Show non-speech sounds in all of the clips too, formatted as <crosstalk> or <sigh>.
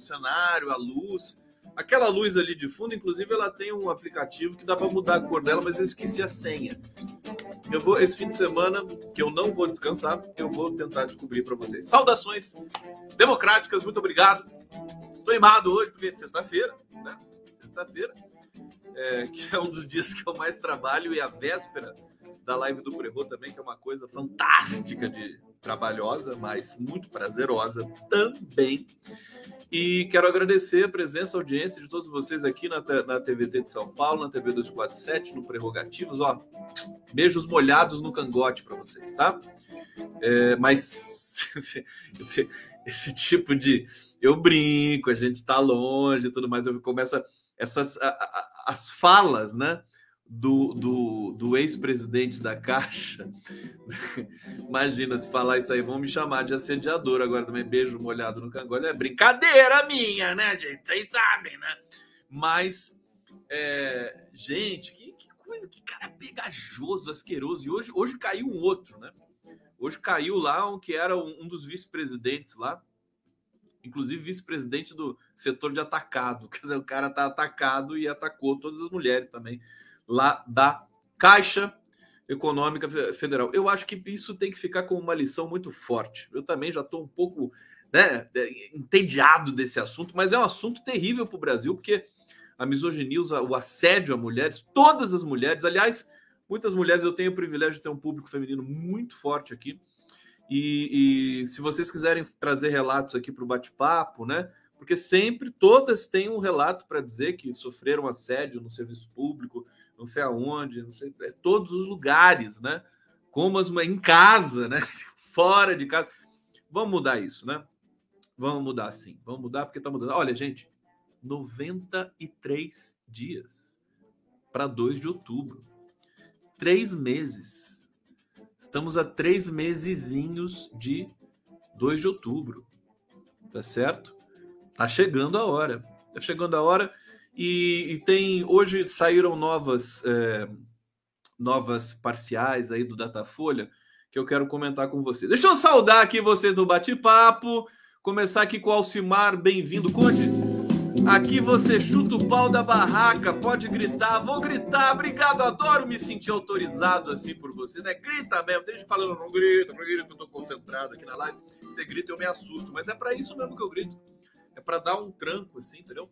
o cenário, a luz. Aquela luz ali de fundo, inclusive, ela tem um aplicativo que dá para mudar a cor dela, mas eu esqueci a senha. Eu vou, esse fim de semana, que eu não vou descansar, eu vou tentar descobrir para vocês. Saudações democráticas, muito obrigado. Estou animado hoje, porque é sexta-feira, né? Sexta-feira, é, que é um dos dias que eu mais trabalho, e a véspera da live do Prevô também, que é uma coisa fantástica de trabalhosa, mas muito prazerosa também. E quero agradecer a presença, a audiência de todos vocês aqui na, na TVT de São Paulo, na TV 247, no Prerrogativos. Ó, beijos molhados no cangote para vocês, tá? É, mas <laughs> esse, tipo de. Eu brinco, a gente tá longe e tudo mais, eu começo essas a, a, as falas, né? Do, do, do ex-presidente da Caixa. <laughs> Imagina se falar isso aí, vão me chamar de assediador agora também. Beijo molhado no cangote. É brincadeira minha, né, gente? Vocês sabem, né? Mas, é, gente, que, que, coisa, que cara pegajoso, asqueroso. E hoje, hoje caiu um outro, né? Hoje caiu lá um que era um, um dos vice-presidentes lá, inclusive vice-presidente do setor de atacado. <laughs> Quer dizer, o cara tá atacado e atacou todas as mulheres também lá da Caixa Econômica Federal. Eu acho que isso tem que ficar como uma lição muito forte. Eu também já estou um pouco né, entediado desse assunto, mas é um assunto terrível para o Brasil, porque a misoginia, o assédio a mulheres, todas as mulheres, aliás, muitas mulheres, eu tenho o privilégio de ter um público feminino muito forte aqui. E, e se vocês quiserem trazer relatos aqui para o bate-papo, né? Porque sempre todas têm um relato para dizer que sofreram assédio no serviço público, não sei aonde, não sei, é, todos os lugares, né? Como as em casa, né? <laughs> Fora de casa. Vamos mudar isso, né? Vamos mudar sim. Vamos mudar porque está mudando. Olha, gente, 93 dias para 2 de outubro. Três meses. Estamos a três mesezinhos de 2 de outubro. Tá certo? Tá chegando a hora. Tá chegando a hora e, e tem hoje saíram novas é, novas parciais aí do Datafolha que eu quero comentar com vocês. Deixa eu saudar aqui vocês do bate-papo. Começar aqui com o Alcimar, bem-vindo, Conde. Aqui você chuta o pau da barraca, pode gritar, vou gritar, obrigado, adoro me sentir autorizado assim por você, né? Grita mesmo, gente falando, não grita, não grita, eu tô concentrado aqui na live. Você grita, eu me assusto, mas é para isso mesmo que eu grito. É para dar um tranco, assim, entendeu?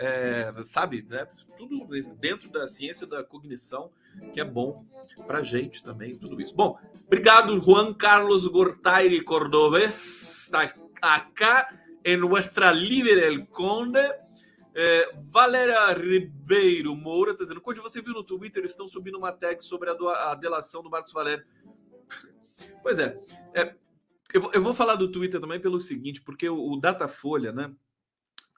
É, sabe, né? Tudo dentro da ciência da cognição, que é bom para gente também, tudo isso. Bom, obrigado, Juan Carlos Gortairi Cordobés, está acá em nuestra Libre El Conde. É, Valéria Ribeiro Moura está dizendo: quando você viu no Twitter, estão subindo uma tag sobre a, a delação do Marcos Valério. pois é, é eu, eu, vou falar do Twitter também pelo seguinte, porque o, o Datafolha, né?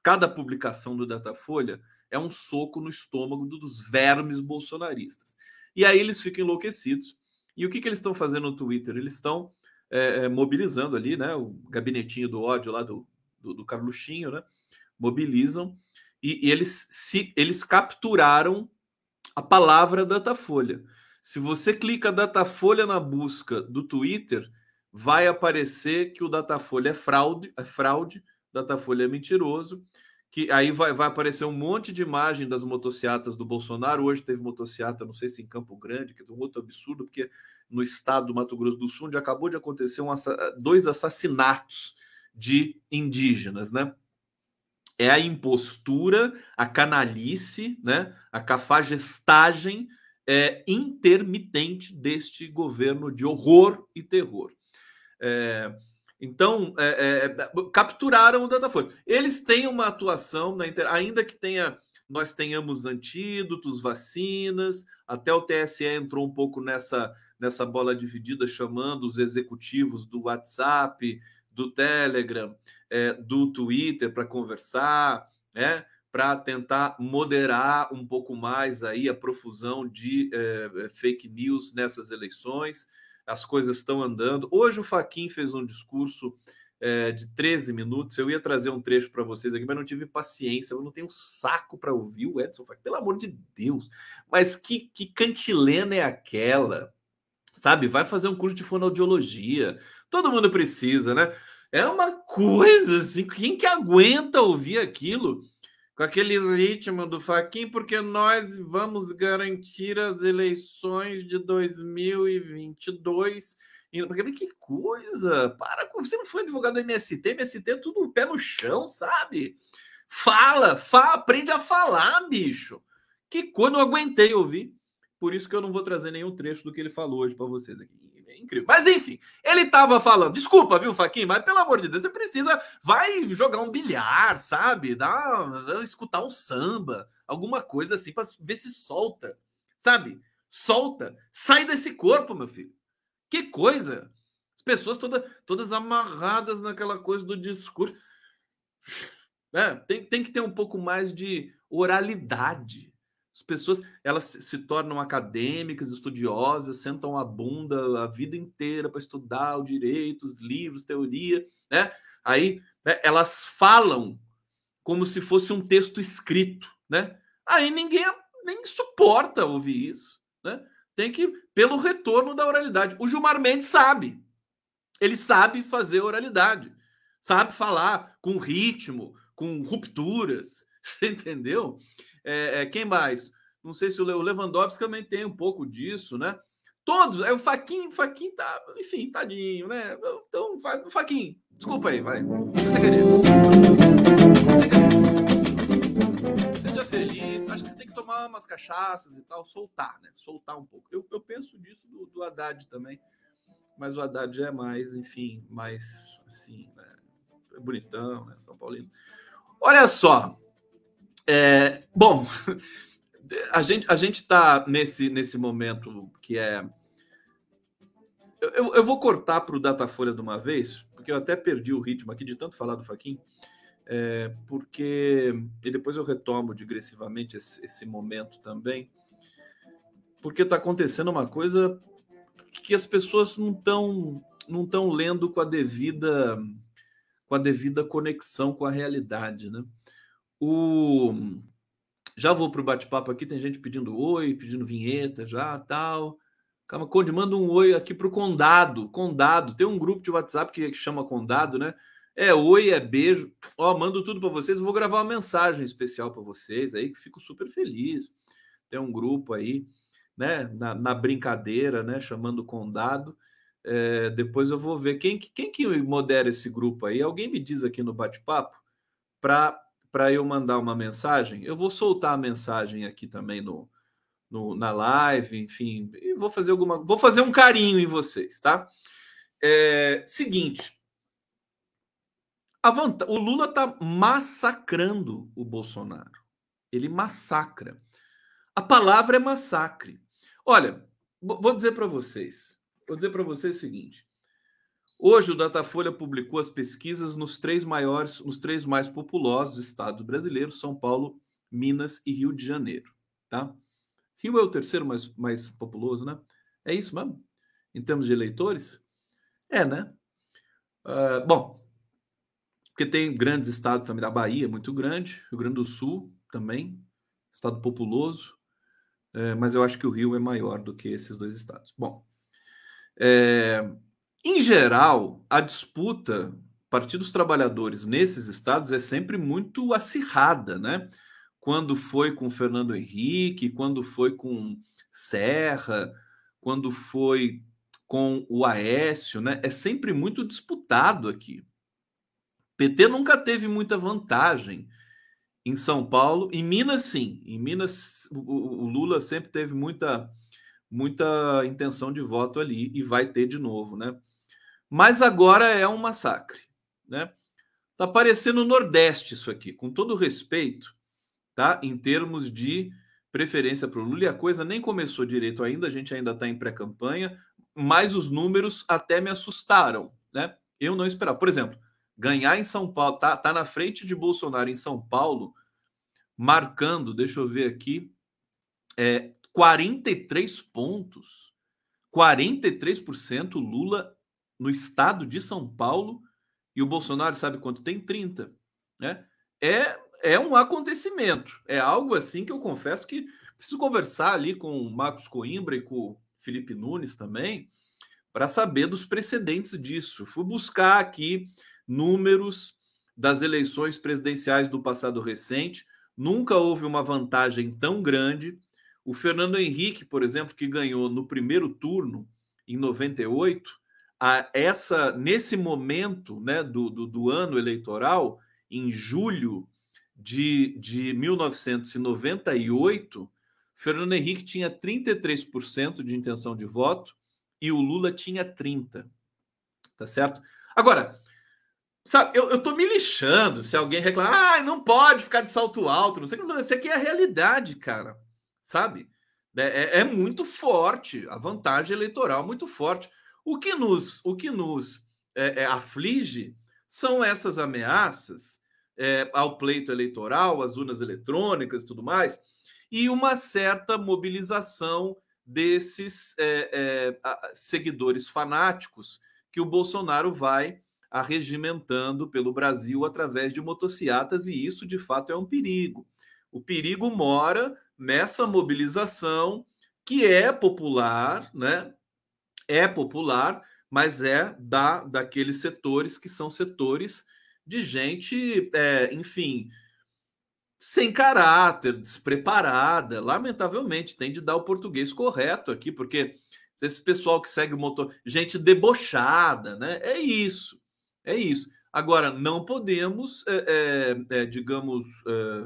Cada publicação do Datafolha é um soco no estômago dos vermes bolsonaristas. E aí eles ficam enlouquecidos. E o que, que eles estão fazendo no Twitter? Eles estão é, é, mobilizando ali, né? O gabinetinho do ódio lá do, do, do Carluxinho, né? Mobilizam e, e, eles, se, eles capturaram a palavra Datafolha. Se você clica Datafolha na busca do Twitter, vai aparecer que o Datafolha é fraude, é fraude Datafolha é mentiroso, que aí vai, vai aparecer um monte de imagem das motocicletas do Bolsonaro. Hoje teve motocicleta, não sei se em Campo Grande, que é um outro absurdo, porque no estado do Mato Grosso do Sul, onde acabou de acontecer um, dois assassinatos de indígenas, né? É a impostura, a canalice, né? A cafagestagem é, intermitente deste governo de horror e terror. É, então, é, é, capturaram o Datafolha. Eles têm uma atuação, na ainda que tenha nós tenhamos antídotos, vacinas, até o TSE entrou um pouco nessa, nessa bola dividida, chamando os executivos do WhatsApp, do Telegram, é, do Twitter para conversar, né? para tentar moderar um pouco mais aí a profusão de é, fake news nessas eleições as coisas estão andando. Hoje o Faquin fez um discurso é, de 13 minutos. Eu ia trazer um trecho para vocês aqui, mas não tive paciência. Eu não tenho saco para ouvir o Edson Fachin. Pelo amor de Deus. Mas que, que cantilena é aquela? Sabe? Vai fazer um curso de fonoaudiologia. Todo mundo precisa, né? É uma coisa assim. Quem que aguenta ouvir aquilo? Com aquele ritmo do Faquin, porque nós vamos garantir as eleições de 2022 que coisa! Para com. Você não foi advogado do MST, MST é tudo pé no chão, sabe? Fala, fala, aprende a falar, bicho. Que coisa, não aguentei ouvir. Por isso que eu não vou trazer nenhum trecho do que ele falou hoje para vocês aqui. Incrível. Mas enfim, ele estava falando. Desculpa, viu, Faquinha? Mas pelo amor de Deus, você precisa. Vai jogar um bilhar, sabe? Dá, dá escutar um samba, alguma coisa assim, para ver se solta, sabe? Solta. Sai desse corpo, meu filho. Que coisa! As pessoas toda, todas amarradas naquela coisa do discurso. É, tem, tem que ter um pouco mais de oralidade. As pessoas elas se, tornam acadêmicas, estudiosas, sentam a bunda a vida inteira para estudar o direito, os livros, teoria, né? Aí né, elas falam como se fosse um texto escrito, né? Aí ninguém nem suporta ouvir isso, né? tem que pelo retorno da oralidade. O Gilmar Mendes sabe. Ele sabe fazer oralidade. Sabe falar com ritmo, com rupturas. Você <laughs> entendeu? É, é, quem mais? Não sei se o Lewandowski também tem um pouco disso, né? Todos. É o Faquinho, o Faquinho tá, enfim, tadinho, né? Então, Faquinho, desculpa aí, vai. Você. Seja feliz. Acho que você tem que tomar umas cachaças e tal, soltar, né? Soltar um pouco. Eu, eu penso disso do, do Haddad também, mas o Haddad já é mais, enfim, mais assim, né? É bonitão, né? São Paulino. Olha só. É, bom, <laughs> a gente a gente está nesse nesse momento que é eu, eu vou cortar para o Datafolha de uma vez, porque eu até perdi o ritmo aqui de tanto falar do Faquin é, porque e depois eu retomo digressivamente esse, esse momento também, porque está acontecendo uma coisa que as pessoas não estão não estão lendo com a devida com a devida conexão com a realidade, né? O já vou para o bate-papo aqui, tem gente pedindo oi, pedindo vinheta já, tal. Calma, Conde, manda um oi aqui para o Condado. Condado, tem um grupo de WhatsApp que chama Condado, né? É oi, é beijo. Ó, mando tudo para vocês. vou gravar uma mensagem especial para vocês aí, que fico super feliz. Tem um grupo aí, né, na, na brincadeira, né, chamando condado. É, depois eu vou ver quem, quem que modera esse grupo aí. Alguém me diz aqui no bate-papo para para eu mandar uma mensagem. Eu vou soltar a mensagem aqui também no, no, na live, enfim, vou fazer alguma, vou fazer um carinho em vocês, tá? É, seguinte, Vanta... O Lula está massacrando o Bolsonaro. Ele massacra. A palavra é massacre. Olha, vou dizer para vocês. Vou dizer para vocês o seguinte. Hoje o Datafolha publicou as pesquisas nos três maiores, nos três mais populosos estados brasileiros: São Paulo, Minas e Rio de Janeiro. Tá? Rio é o terceiro mais, mais populoso, né? É isso mesmo? Em termos de eleitores? É, né? Uh, bom, porque tem grandes estados também, da Bahia, muito grande, Rio Grande do Sul também, estado populoso, é, mas eu acho que o Rio é maior do que esses dois estados. Bom, é, em geral, a disputa Partido dos Trabalhadores nesses estados é sempre muito acirrada, né? Quando foi com Fernando Henrique, quando foi com Serra, quando foi com o Aécio, né? É sempre muito disputado aqui. PT nunca teve muita vantagem em São Paulo. Em Minas, sim. Em Minas, o, o Lula sempre teve muita, muita intenção de voto ali e vai ter de novo, né? Mas agora é um massacre, né? Tá parecendo Nordeste isso aqui, com todo respeito, tá? Em termos de preferência para o Lula, e a coisa nem começou direito ainda, a gente ainda está em pré-campanha, mas os números até me assustaram, né? Eu não esperava. Por exemplo, ganhar em São Paulo, tá, tá na frente de Bolsonaro em São Paulo, marcando, deixa eu ver aqui, é, 43 pontos. 43% Lula no estado de São Paulo E o Bolsonaro sabe quanto tem? 30. Né? É, é um acontecimento. É algo assim que eu confesso que preciso conversar ali com o Marcos Coimbra e com o Felipe Nunes também, para saber dos precedentes disso. Fui buscar aqui números das eleições presidenciais do passado recente. Nunca houve uma vantagem tão grande. O Fernando Henrique, por exemplo, que ganhou no primeiro turno em 98, a essa nesse momento né, do, do, do ano eleitoral, em julho de, de 1998, Fernando Henrique tinha 33% de intenção de voto e o Lula tinha 30%. Tá certo? Agora, sabe, eu, eu tô me lixando se alguém reclamar, ah, não pode ficar de salto alto, não sei o que. Isso aqui é a realidade, cara. Sabe? É, é, é muito forte, a vantagem eleitoral é muito forte. O que nos, o que nos é, é, aflige são essas ameaças é, ao pleito eleitoral, às urnas eletrônicas e tudo mais, e uma certa mobilização desses é, é, seguidores fanáticos que o Bolsonaro vai arregimentando pelo Brasil através de motocicletas, e isso de fato é um perigo. O perigo mora nessa mobilização que é popular, né? É popular, mas é da daqueles setores que são setores de gente, é, enfim, sem caráter, despreparada. Lamentavelmente, tem de dar o português correto aqui, porque esse pessoal que segue o motor, gente debochada, né? É isso, é isso. Agora, não podemos, é, é, é digamos, é,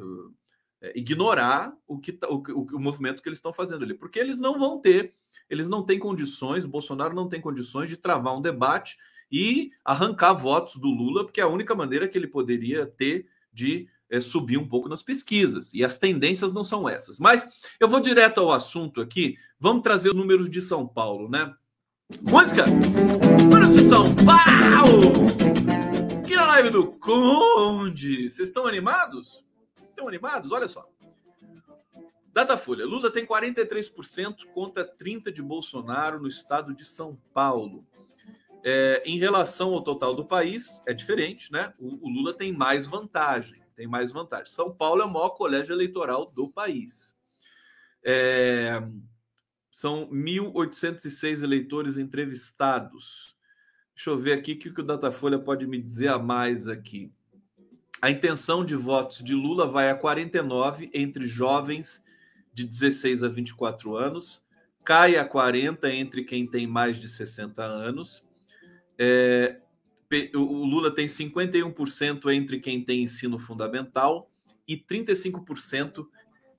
ignorar o, que, tá, o, o, o movimento que eles estão fazendo ali, porque eles não vão ter, eles não têm condições, o Bolsonaro não tem condições de travar um debate e arrancar votos do Lula, porque é a única maneira que ele poderia ter de é, subir um pouco nas pesquisas. E as tendências não são essas. Mas eu vou direto ao assunto aqui. Vamos trazer os números de São Paulo, né? Música! Números de São Paulo! Que live do Conde! Vocês estão animados? Estão animados? Olha só. Datafolha. Lula tem 43% contra 30% de Bolsonaro no estado de São Paulo. É, em relação ao total do país, é diferente, né? O, o, Lula tem mais vantagem, tem mais vantagem. São Paulo é o maior colégio eleitoral do país. É, são 1.806 eleitores entrevistados. Deixa eu ver aqui o que o Datafolha pode me dizer a mais aqui. A intenção de votos de Lula vai a 49 entre jovens de 16 a 24 anos, cai a 40 entre quem tem mais de 60 anos é, o Lula tem 51% entre quem tem ensino fundamental e 35%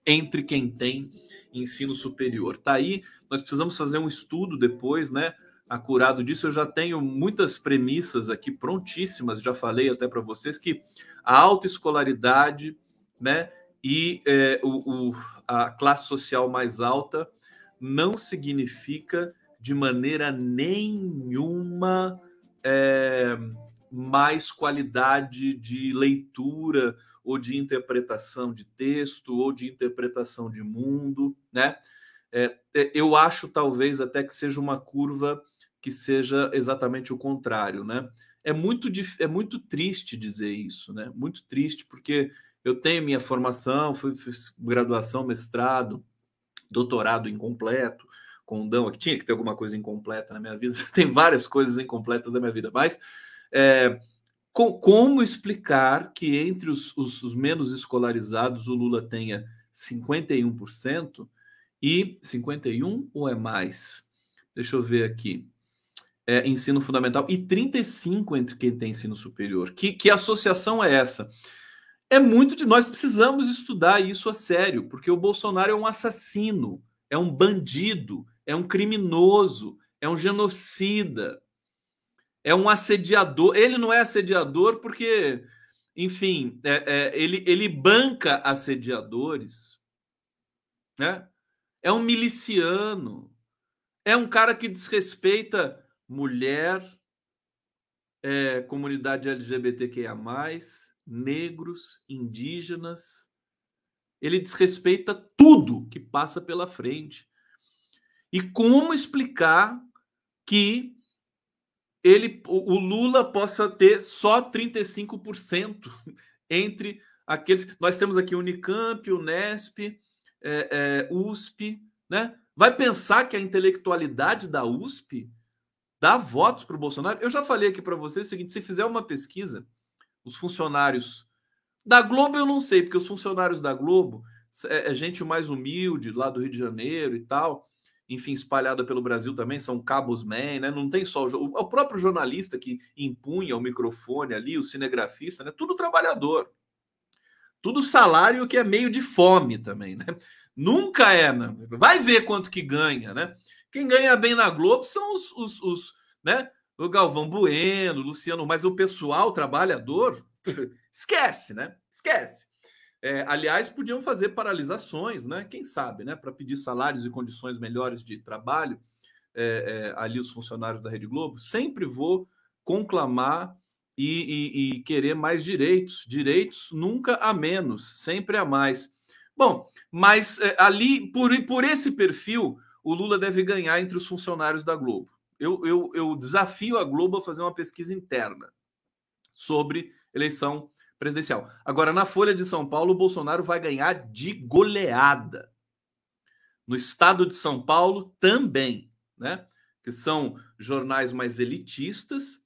entre quem tem ensino superior. Tá aí, nós precisamos fazer um estudo depois, né? Acurado disso, eu já tenho muitas premissas aqui prontíssimas, já falei até para vocês que a autoescolaridade, né, e é, o, o, a classe social mais alta não significa de maneira nenhuma é, mais qualidade de leitura ou de interpretação de texto ou de interpretação de mundo, né? É, é, eu acho talvez até que seja uma curva que seja exatamente o contrário, né? É muito, é muito triste dizer isso, né? Muito triste, porque eu tenho minha formação, fiz graduação, mestrado, doutorado incompleto, condão aqui. Tinha que ter alguma coisa incompleta na minha vida. <laughs> Tem várias coisas incompletas na minha vida, mas é, com, como explicar que entre os, os, os, menos escolarizados o Lula tenha 51% e 51 ou é mais? Deixa eu ver aqui. É, ensino fundamental e 35 entre quem tem ensino superior. Que, que associação é essa? É muito de nós precisamos estudar isso a sério, porque o Bolsonaro é um assassino, é um bandido, é um criminoso, é um genocida, é um assediador. Ele não é assediador porque, enfim, é, é, ele, ele banca assediadores, né? É um miliciano, é um cara que desrespeita mulher, é, comunidade LGBTQIA, negros, indígenas. Ele desrespeita tudo que passa pela frente. E como explicar que ele, o Lula possa ter só 35% entre aqueles. Nós temos aqui Unicamp, Unesp, é, é, USP, né? Vai pensar que a intelectualidade da USP dá votos para o Bolsonaro? Eu já falei aqui para vocês o seguinte: se fizer uma pesquisa, os funcionários da Globo eu não sei, porque os funcionários da Globo é, é gente mais humilde, lá do Rio de Janeiro e tal, enfim, espalhada pelo Brasil também, são cabos man, né? Não tem só o, o próprio jornalista que impunha o microfone ali, o cinegrafista, né? Tudo trabalhador. Tudo salário que é meio de fome também, né? Nunca é, né? Vai ver quanto que ganha, né? Quem ganha bem na Globo são os, os, os né? O Galvão Bueno, Luciano, mas o pessoal trabalhador <laughs> esquece, né? Esquece. É, aliás, podiam fazer paralisações, né? Quem sabe, né? Para pedir salários e condições melhores de trabalho é, é, ali os funcionários da Rede Globo. Sempre vou conclamar e, e, e, querer mais direitos. Direitos nunca a menos, sempre a mais. Bom, mas é, ali, por, por esse perfil, o Lula deve ganhar entre os funcionários da Globo. Eu, eu, eu desafio a Globo a fazer uma pesquisa interna sobre eleição presidencial. Agora, na Folha de São Paulo, o Bolsonaro vai ganhar de goleada. No estado de São Paulo também, né? Que são jornais mais elitistas,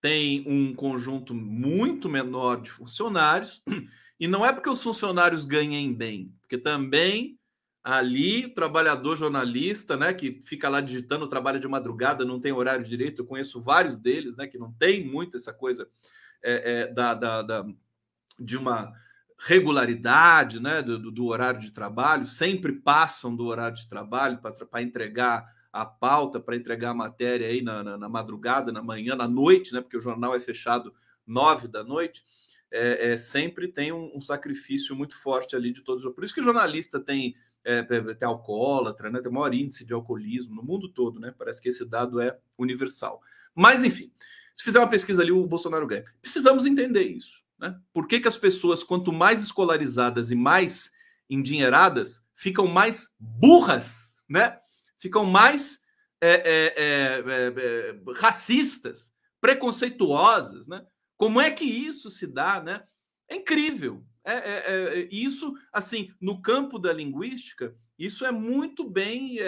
tem um conjunto muito menor de funcionários, <clears throat> e não é porque os funcionários ganhem bem, porque também ali, trabalhador jornalista, né, que fica lá digitando, trabalha de madrugada, não tem horário direito, eu conheço vários deles, né, que não tem muito essa coisa é, é, da, da, da, de uma regularidade né, do, do, horário de trabalho, sempre passam do horário de trabalho para entregar a pauta, para entregar a matéria aí na, na, na, madrugada, na manhã, na noite, né, porque o jornal é fechado nove da noite, é, é sempre tem um, um, sacrifício muito forte ali de todos. Por isso que jornalista tem, é, tem alcoólatra, né, tem maior índice de alcoolismo no mundo todo, né? Parece que esse dado é universal. Mas, enfim, se fizer uma pesquisa ali, o Bolsonaro ganha. Precisamos entender isso. Né? Por que, que as pessoas, quanto mais escolarizadas e mais endinheiradas, ficam mais burras, né? ficam mais é, é, é, é, é racistas, preconceituosas? Né? Como é que isso se dá? Né? É incrível. É, isso, assim, no campo da linguística, isso é muito bem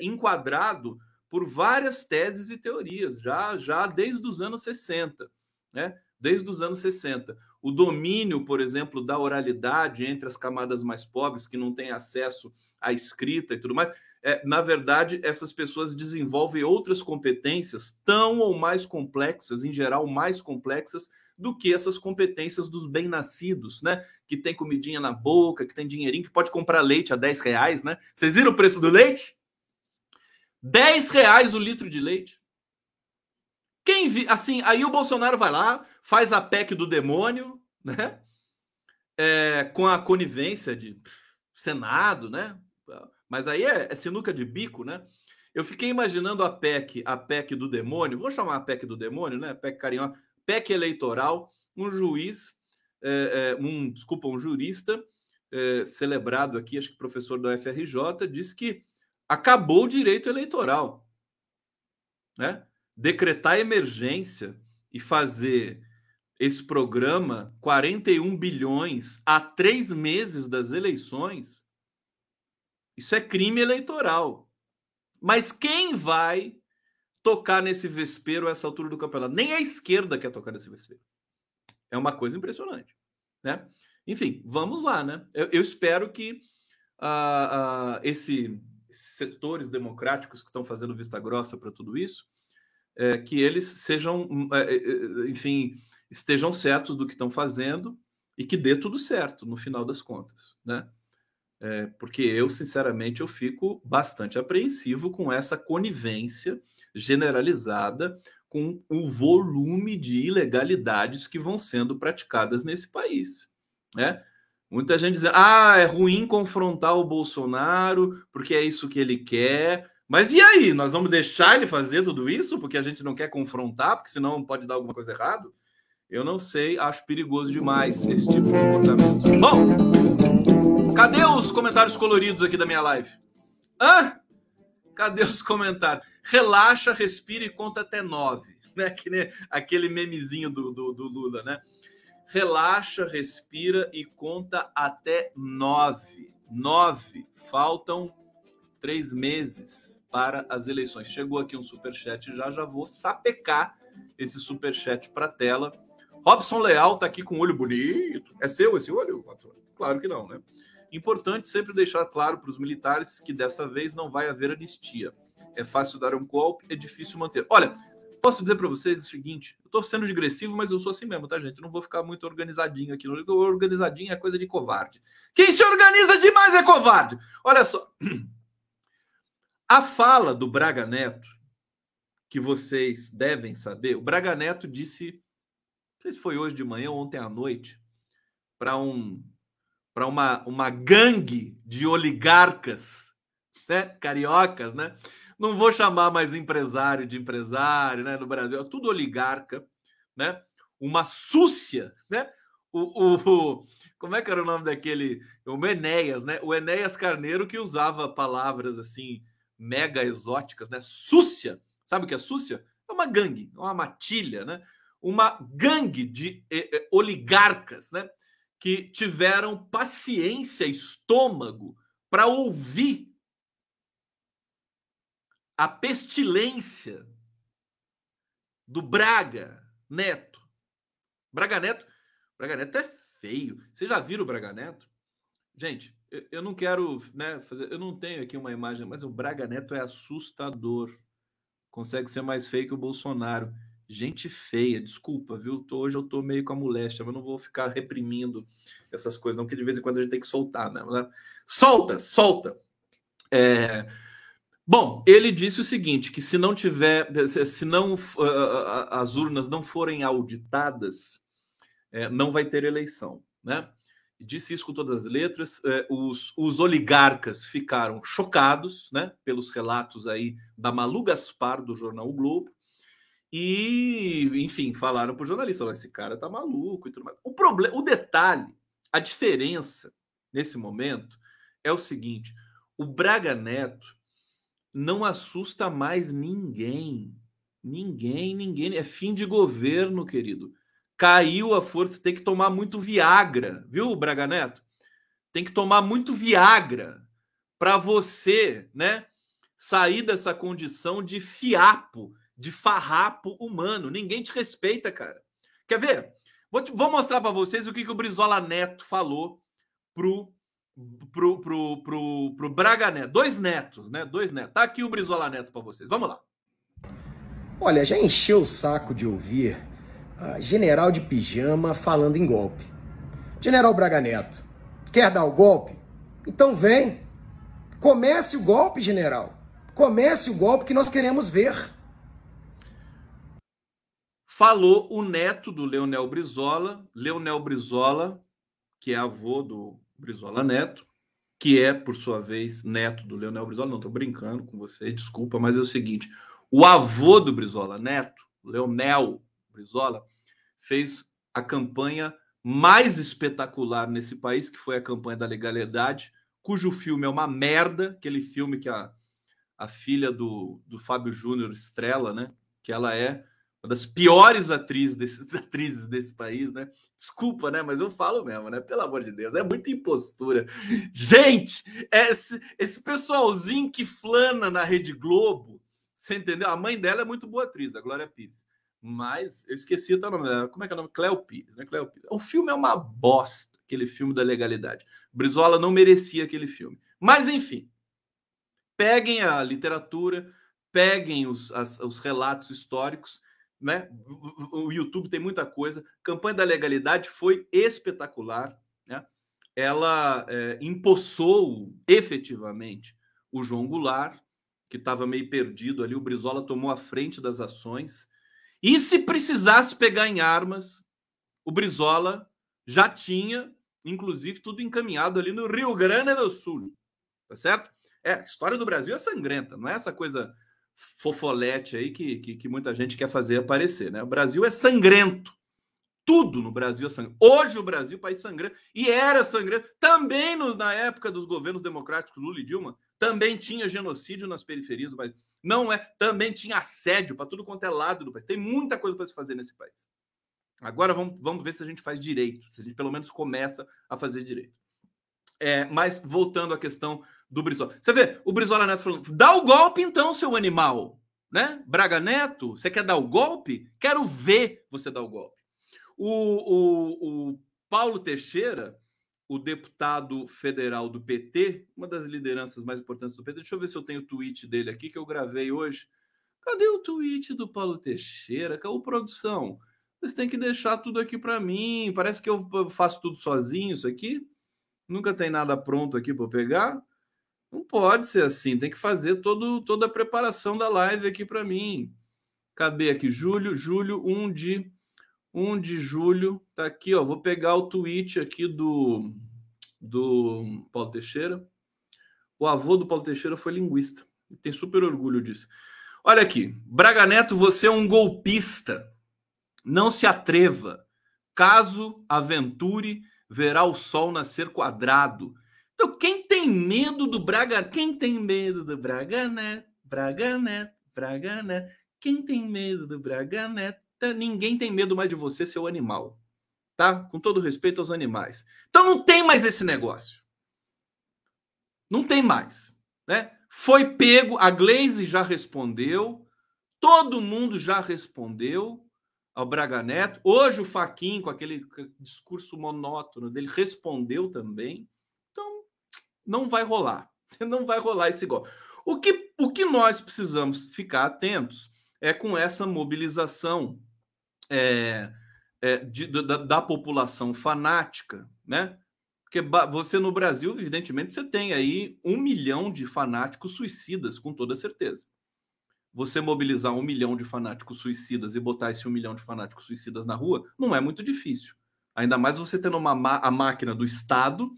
enquadrado por várias teses e teorias, já, já desde os anos 60, né? Desde os anos 60. O domínio, por exemplo, da oralidade entre as camadas mais pobres, que não têm acesso à escrita e tudo mais, é, na verdade, essas pessoas desenvolvem outras competências tão ou mais complexas, em geral, mais complexas do que essas competências dos bem-nascidos, né? Que tem comidinha na boca, que tem dinheirinho, que pode comprar leite a 10 reais, né? Vocês viram o preço do leite? 10 reais o litro de leite. Quem vi, assim, aí o Bolsonaro vai lá, faz a PEC do demônio, né? É, com a conivência de Senado, né? Mas aí é, é, sinuca de bico, né? Eu fiquei imaginando a PEC, a PEC do demônio, vou chamar a PEC do demônio, né? PEC carinhosa, PEC eleitoral, um juiz, é, um, desculpa, um jurista é, celebrado aqui, acho que professor da UFRJ, disse que acabou o direito eleitoral. Né? Decretar emergência e fazer esse programa 41 bilhões a três meses das eleições, isso é crime eleitoral. Mas quem vai tocar nesse vespeiro a essa altura do campeonato? Nem a esquerda quer tocar nesse vespeiro. É uma coisa impressionante, né? Enfim, vamos lá, né? Eu, eu espero que uh, uh, esse setores democráticos que estão fazendo vista grossa para tudo isso, é, que eles sejam, é, é, é, enfim, estejam certos do que estão fazendo e que dê tudo certo no final das contas, né? É, porque eu, sinceramente, eu fico bastante apreensivo com essa conivência generalizada com o volume de ilegalidades que vão sendo praticadas nesse país, né? Muita gente dizendo, ah, é ruim confrontar o Bolsonaro, porque é isso que ele quer. Mas e aí? Nós vamos deixar ele fazer tudo isso porque a gente não quer confrontar, porque senão pode dar alguma coisa errada? Eu não sei, acho perigoso demais esse tipo de comportamento. Bom, cadê os comentários coloridos aqui da minha live? Hã? Cadê os comentários? Relaxa, respira e conta até nove. né? Que aquele memezinho do, do, do Lula, né? Relaxa, respira e conta até nove. Nove. Faltam três meses para as eleições. Chegou aqui um superchat já, já vou sapecar esse superchat para a tela. Robson Leal tá aqui com o olho bonito. É seu esse olho, Claro que não, né? Importante sempre deixar claro para os militares que dessa vez não vai haver anistia. É fácil dar um golpe, é difícil manter. Olha, posso dizer para vocês o seguinte: eu estou sendo digressivo, mas eu sou assim mesmo, tá, gente? Eu não vou ficar muito organizadinho aqui. Organizadinho é coisa de covarde. Quem se organiza demais é covarde. Olha só. <clears throat> A fala do Braga Neto, que vocês devem saber, o Braga Neto disse, não sei se foi hoje de manhã ou ontem à noite, para um para uma, uma gangue de oligarcas, né? Cariocas, né? Não vou chamar mais empresário de empresário, né? No Brasil, é tudo oligarca, né? Uma súcia, né? O, o, o, como é que era o nome daquele? O Enéas, né? O Enéas Carneiro que usava palavras assim mega exóticas, né? Súcia, sabe o que é súcia? É uma gangue, uma matilha, né? Uma gangue de eh, eh, oligarcas, né? que tiveram paciência, estômago para ouvir a pestilência do Braga Neto. Braga Neto, Braga Neto é feio. Vocês já viram o Braga Neto? Gente, eu, eu não quero, né, fazer, eu não tenho aqui uma imagem, mas o Braga Neto é assustador. Consegue ser mais feio que o Bolsonaro. Gente feia, desculpa, viu? Tô, hoje eu tô meio com a moléstia, mas não vou ficar reprimindo essas coisas, não, porque de vez em quando a gente tem que soltar, né? Solta, solta! É... Bom, ele disse o seguinte: que se não tiver, se não uh, as urnas não forem auditadas, é, não vai ter eleição, né? Disse isso com todas as letras. É, os, os oligarcas ficaram chocados, né? Pelos relatos aí da Malu Gaspar do jornal o Globo e, enfim, falaram para o jornalista: esse cara tá maluco e tudo mais. O problema, o detalhe, a diferença nesse momento é o seguinte: o Braga Neto não assusta mais ninguém. Ninguém, ninguém. É fim de governo, querido. Caiu a força, tem que tomar muito Viagra, viu, Braga Neto? Tem que tomar muito Viagra para você, né, sair dessa condição de fiapo de farrapo humano. Ninguém te respeita, cara. Quer ver? Vou, te, vou mostrar para vocês o que, que o Brizola Neto falou pro, pro, pro, pro, pro Braga Neto. Dois netos, né? Dois netos. Tá aqui o Brizola Neto para vocês. Vamos lá. Olha, já encheu o saco de ouvir uh, general de pijama falando em golpe. General Braga Neto, quer dar o golpe? Então vem. Comece o golpe, general. Comece o golpe que nós queremos ver falou o neto do Leonel Brizola, Leonel Brizola, que é avô do Brizola Neto, que é, por sua vez, neto do Leonel Brizola. Não estou brincando com você, desculpa, mas é o seguinte: o avô do Brizola Neto, Leonel Brizola, fez a campanha mais espetacular nesse país, que foi a campanha da legalidade, cujo filme é uma merda, aquele filme que a, a filha do, do Fábio Júnior estrela, né? Que ela é uma das piores atrizes desse, <laughs> atrizes desse país, né? Desculpa, né? Mas eu falo mesmo, né? Pelo amor de Deus, é muita impostura. Gente, esse, esse pessoalzinho que flana na Rede Globo, você entendeu? A mãe dela é muito boa atriz, a Glória Pires. Mas eu esqueci o teu nome dela. Como é que é o nome? Cleo Pires, né? Cleo Pires. O filme é uma bosta, aquele filme da legalidade. Brizola não merecia aquele filme. Mas, enfim, peguem a literatura, peguem os, as, os relatos históricos né? O YouTube tem muita coisa. Campanha da legalidade foi espetacular, né? Ela é, empossou efetivamente o João Goulart, que estava meio perdido ali. O Brizola tomou a frente das ações. E se precisasse pegar em armas, o Brizola já tinha, inclusive, tudo encaminhado ali no Rio Grande do Sul. Tá certo? É, a história do Brasil é sangrenta, não é essa coisa fofolete aí que, que, que, muita gente quer fazer aparecer, né? O Brasil é sangrento. Tudo no Brasil é sangrento. Hoje o Brasil é país sangrento. E era sangrento. Também no, na época dos governos democráticos Lula e Dilma, Também tinha genocídio nas periferias do país. Não é. Também tinha assédio para tudo quanto é lado do país. Tem muita coisa para se fazer nesse país. Agora vamos, vamos ver se a gente faz direito, se a gente pelo menos começa a fazer direito. É, mas voltando à questão do Brizola. Você vê, o Brizola Neto falando, dá o golpe então, seu animal. Né? Braga Neto, você quer dar o golpe? Quero ver você dar o golpe. O, o, o Paulo Teixeira, o deputado federal do PT, uma das lideranças mais importantes do PT, deixa eu ver se eu tenho o tweet dele aqui, que eu gravei hoje. Cadê o tweet do Paulo Teixeira? Cadê produção? Vocês têm que deixar tudo aqui para mim. Parece que eu faço tudo sozinho isso aqui. Nunca tem nada pronto aqui para pegar. Não pode ser assim. Tem que fazer todo, toda a preparação da live aqui para mim. Cadê aqui? Julho, julho, 1 de 1 de julho. Tá aqui, ó. Vou pegar o tweet aqui do do Paulo Teixeira. O avô do Paulo Teixeira foi linguista. Tem super orgulho disso. Olha aqui, Braga Neto, você é um golpista. Não se atreva. Caso aventure, verá o sol nascer quadrado. Então, quem tem medo do Braga, quem tem medo do Braga Neto, Braga Neto, Braga Neto, quem tem medo do Braga Neto, ninguém tem medo mais de você, seu animal. Tá? Com todo respeito aos animais. Então não tem mais esse negócio. Não tem mais, né? Foi pego, a Glaze já respondeu, todo mundo já respondeu ao Braga Neto. Hoje o Faquin, com aquele discurso monótono dele, respondeu também. Não vai rolar. <laughs> Não vai rolar esse golpe. O que, o que nós precisamos ficar atentos é com essa mobilização é, é, de, da, da, população fanática, né? Porque você no Brasil, evidentemente, você tem aí um milhão de fanáticos suicidas, com toda certeza você mobilizar um milhão de fanáticos suicidas e botar esse um milhão de fanáticos suicidas na rua, não é muito difícil. Ainda mais você tendo uma, a máquina do Estado,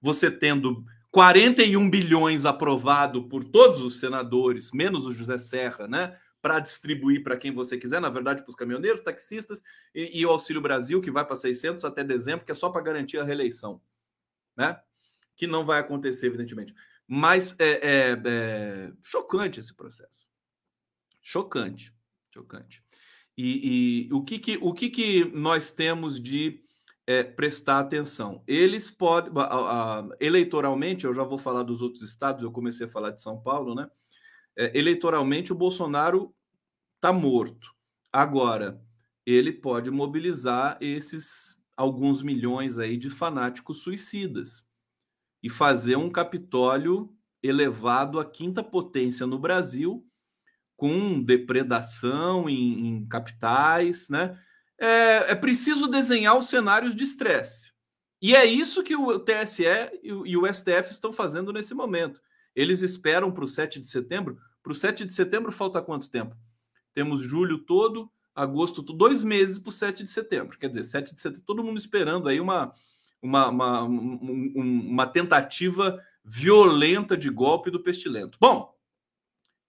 você tendo 41 bilhões aprovado por todos os senadores, menos o José Serra, né? Para distribuir para quem você quiser, na verdade, para os caminhoneiros, taxistas e, e, o Auxílio Brasil, que vai para 600 até dezembro, que é só para garantir a reeleição, né? Que não vai acontecer, evidentemente. Mas é, é, é chocante esse processo. Chocante, chocante. E, e o, que, que, o que, que nós temos de é, prestar atenção? Eles podem, eleitoralmente, eu já vou falar dos outros estados, eu comecei a falar de São Paulo, né? É, eleitoralmente, o Bolsonaro está morto. Agora, ele pode mobilizar esses alguns milhões aí de fanáticos suicidas e fazer um Capitólio elevado à quinta potência no Brasil com depredação em, em capitais, né? É, é, preciso desenhar os cenários de estresse. E é isso que o TSE e o, STF estão fazendo nesse momento. Eles esperam para o 7 de setembro. Para o 7 de setembro falta quanto tempo? Temos julho todo, agosto, dois meses para o 7 de setembro. Quer dizer, 7 de setembro, todo mundo esperando aí uma, uma, uma, uma tentativa violenta de golpe do pestilento. Bom,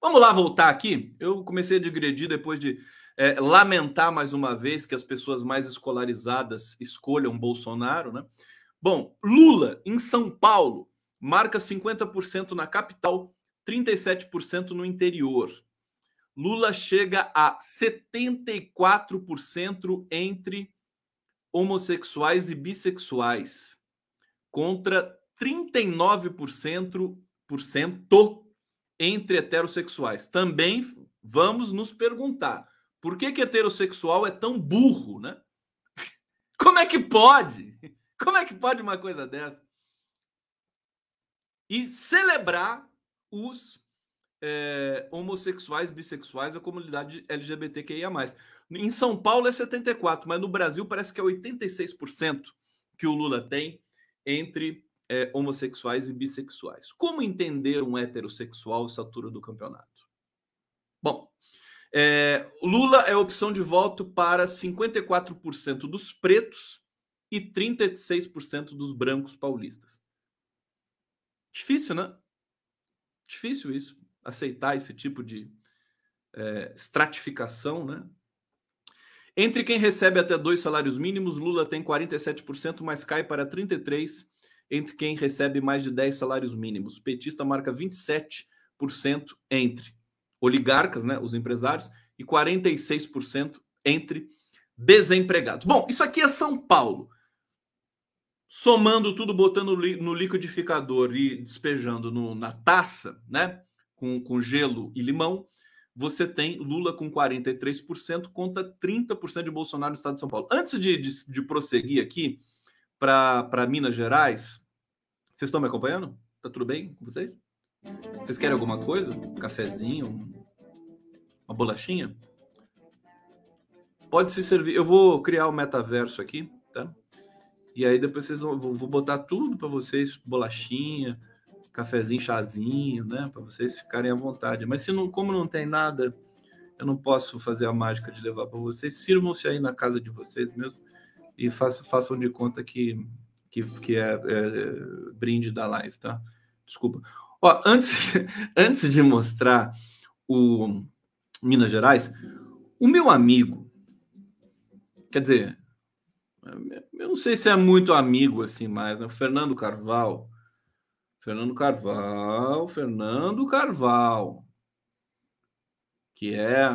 Vamos lá voltar aqui. Eu comecei a digredir depois de é, lamentar mais uma vez que as pessoas mais escolarizadas escolham Bolsonaro, né? Bom, Lula em São Paulo marca 50% na capital, 37% no interior. Lula chega a 74% entre homossexuais e bissexuais, contra 39% entre heterossexuais. Também vamos nos perguntar por que, que heterossexual é tão burro, né? <laughs> Como é que pode? <laughs> Como é que pode uma coisa dessa? E celebrar os é, homossexuais, bissexuais, a comunidade LGBTQIA. Em São Paulo é 74%, mas no Brasil parece que é 86% que o Lula tem entre é, homossexuais e bissexuais. Como entender um heterossexual essa altura do campeonato? Bom, é, Lula é opção de voto para 54% dos pretos e 36% dos brancos paulistas. Difícil, né? Difícil isso, aceitar esse tipo de é, estratificação, né? Entre quem recebe até dois salários mínimos, Lula tem 47%, mas cai para 33% entre quem recebe mais de 10 salários mínimos. Petista marca 27% entre oligarcas, né, os empresários, e 46% entre desempregados. Bom, isso aqui é São Paulo. Somando tudo, botando no liquidificador e despejando no, na taça, né? Com, com gelo e limão, você tem Lula com 43% contra 30% de Bolsonaro no estado de São Paulo. Antes de, de, de prosseguir aqui para Minas Gerais, vocês estão me acompanhando? Tá tudo bem com vocês? Vocês querem alguma coisa? Um cafezinho? Uma bolachinha? Pode se servir. Eu vou criar o um metaverso aqui, tá? E aí depois vocês vão, vou botar tudo para vocês, bolachinha, cafezinho, chazinho, né, para vocês ficarem à vontade. Mas se não, como não tem nada, eu não posso fazer a mágica de levar para vocês. Sirvam-se aí na casa de vocês mesmo e façam, façam de conta que que, que é, é, brinde da live, tá? Desculpa. Ó, antes, <laughs> antes de mostrar o Minas Gerais, o meu amigo Quer dizer, eu não sei se é muito amigo assim mais, né? O Fernando Carvalho. Fernando Carvalho, Fernando Carvalho, que é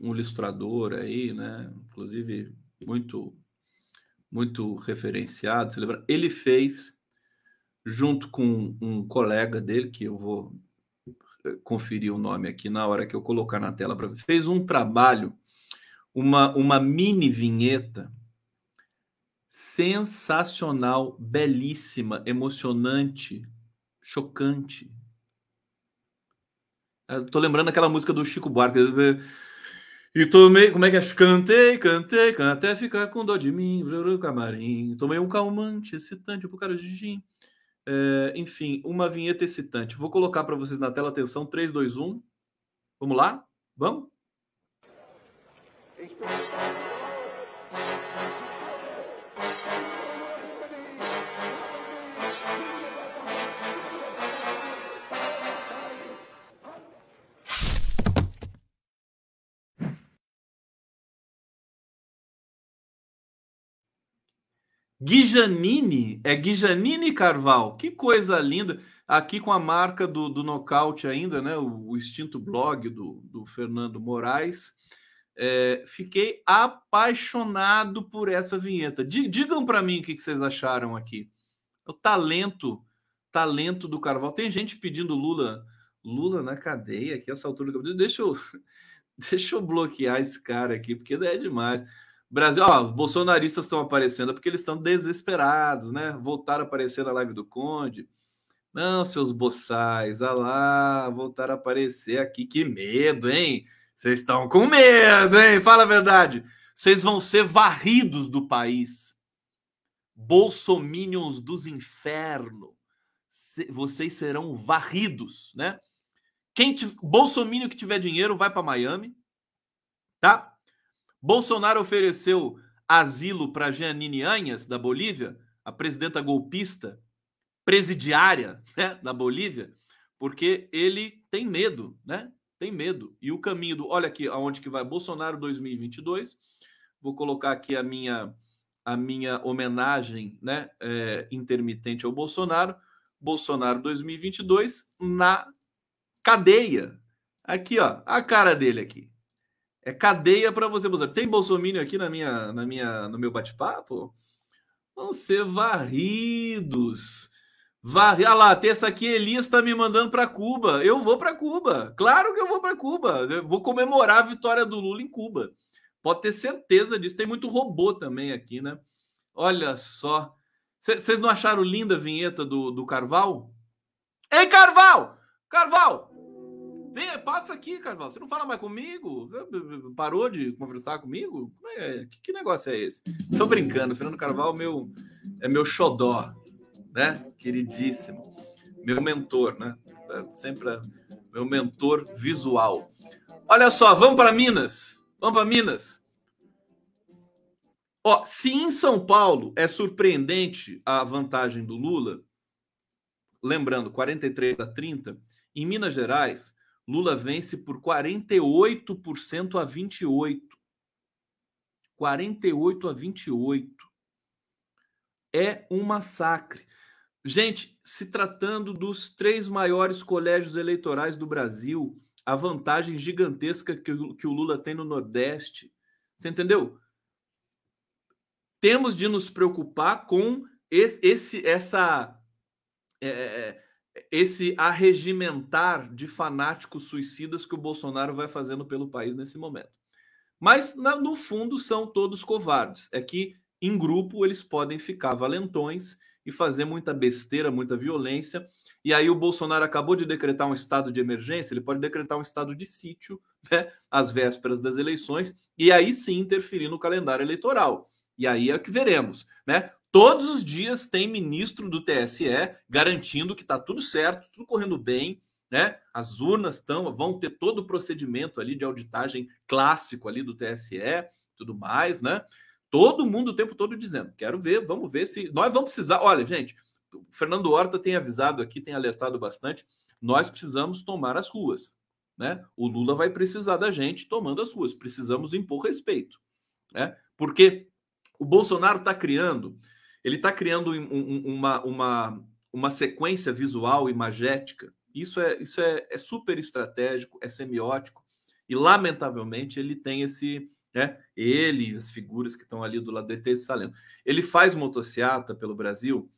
um ilustrador aí, né? Inclusive muito muito referenciado. Ele fez junto com um colega dele que eu vou conferir o nome aqui na hora que eu colocar na tela para fez um trabalho uma, uma mini vinheta sensacional, belíssima, emocionante, chocante. Eu tô lembrando aquela música do Chico Buarque. E tomei, como é que é? Cantei, cantei, cantei até ficar com dó de mim, camarim. Tomei um calmante excitante pro cara de gin. É, enfim, uma vinheta excitante. Vou colocar para vocês na tela, atenção, 3, 2, 1. Vamos lá? Vamos? Guijanini, é Guijanini Carval, que coisa linda. Aqui com a marca do, do nocaute ainda, né? O, o extinto blog do, do Fernando Moraes. É, fiquei apaixonado por essa vinheta. Digam para mim o que vocês acharam aqui. O talento, talento do Carvalho. Tem gente pedindo Lula, Lula na cadeia aqui essa altura do Deixa eu, <laughs> deixa eu bloquear esse cara aqui, porque é demais. Brasil, ó, os bolsonaristas estão aparecendo porque eles estão desesperados, né? Voltaram a aparecer na live do Conde. Não, seus boçais, ah lá, voltaram a aparecer aqui. Que medo, hein? Vocês estão com medo, hein? Fala a verdade. Vocês vão ser varridos do país. Bolsominions dos infernos. Vocês serão varridos, né? Quem t... Bolsomínio que tiver dinheiro vai para Miami, tá? Bolsonaro ofereceu asilo para Jeanine Anhas, da Bolívia, a presidenta golpista presidiária né, da Bolívia, porque ele tem medo, né? tem medo. E o caminho do. Olha aqui aonde que vai Bolsonaro 2022. Vou colocar aqui a minha a minha homenagem né, é, intermitente ao Bolsonaro. Bolsonaro 2022 na cadeia. Aqui, ó, a cara dele aqui. É cadeia para você, Bolsonaro. Tem Bolsonaro aqui na minha, na minha, no meu bate-papo? Vão ser varridos Varre. Ah lá, terça aqui, Elias está me mandando para Cuba. Eu vou para Cuba. Claro que eu vou para Cuba. Eu vou comemorar a vitória do Lula em Cuba. Pode ter certeza disso. Tem muito robô também aqui, né? Olha só. Vocês não acharam linda a vinheta do, do Carval? Ei, Carval! Carval! Vem, passa aqui, Carval. Você não fala mais comigo? Parou de conversar comigo? É, que, que negócio é esse? Tô brincando. Fernando Carval meu, é meu xodó né? Queridíssimo, meu mentor, né? Sempre meu mentor visual. Olha só, vamos para Minas. Vamos para Minas. Ó, se em São Paulo é surpreendente a vantagem do Lula, lembrando, 43 a 30, em Minas Gerais, Lula vence por 48% a 28. 48 a 28. É um massacre. Gente, se tratando dos três maiores colégios eleitorais do Brasil, a vantagem gigantesca que o, que o Lula tem no Nordeste, você entendeu? Temos de nos preocupar com esse, esse essa é, é, é, esse arregimentar de fanáticos suicidas que o Bolsonaro vai fazendo pelo país nesse momento. Mas, no fundo, são todos covardes. É que, em grupo, eles podem ficar valentões e fazer muita besteira, muita violência. E aí o Bolsonaro acabou de decretar um estado de emergência, ele pode decretar um estado de sítio, né, às vésperas das eleições, e aí sim interferir no calendário eleitoral. E aí é que veremos, né? Todos os dias tem ministro do TSE garantindo que está tudo certo, tudo correndo bem, né? As urnas estão, vão ter todo o procedimento ali de auditagem clássico ali do TSE, tudo mais, né? Todo mundo o tempo todo dizendo: quero ver, vamos ver se nós vamos precisar. Olha, gente, o Fernando Horta tem avisado aqui, tem alertado bastante. Nós precisamos tomar as ruas, né? O Lula vai precisar da gente tomando as ruas. Precisamos impor respeito, né? Porque o Bolsonaro está criando, ele está criando um, uma, uma, uma sequência visual imagética. Isso é, isso é, é super estratégico, é semiótico e lamentavelmente ele tem esse né? Ele, as figuras que estão ali do lado dele, está lendo. Ele faz motociata pelo Brasil,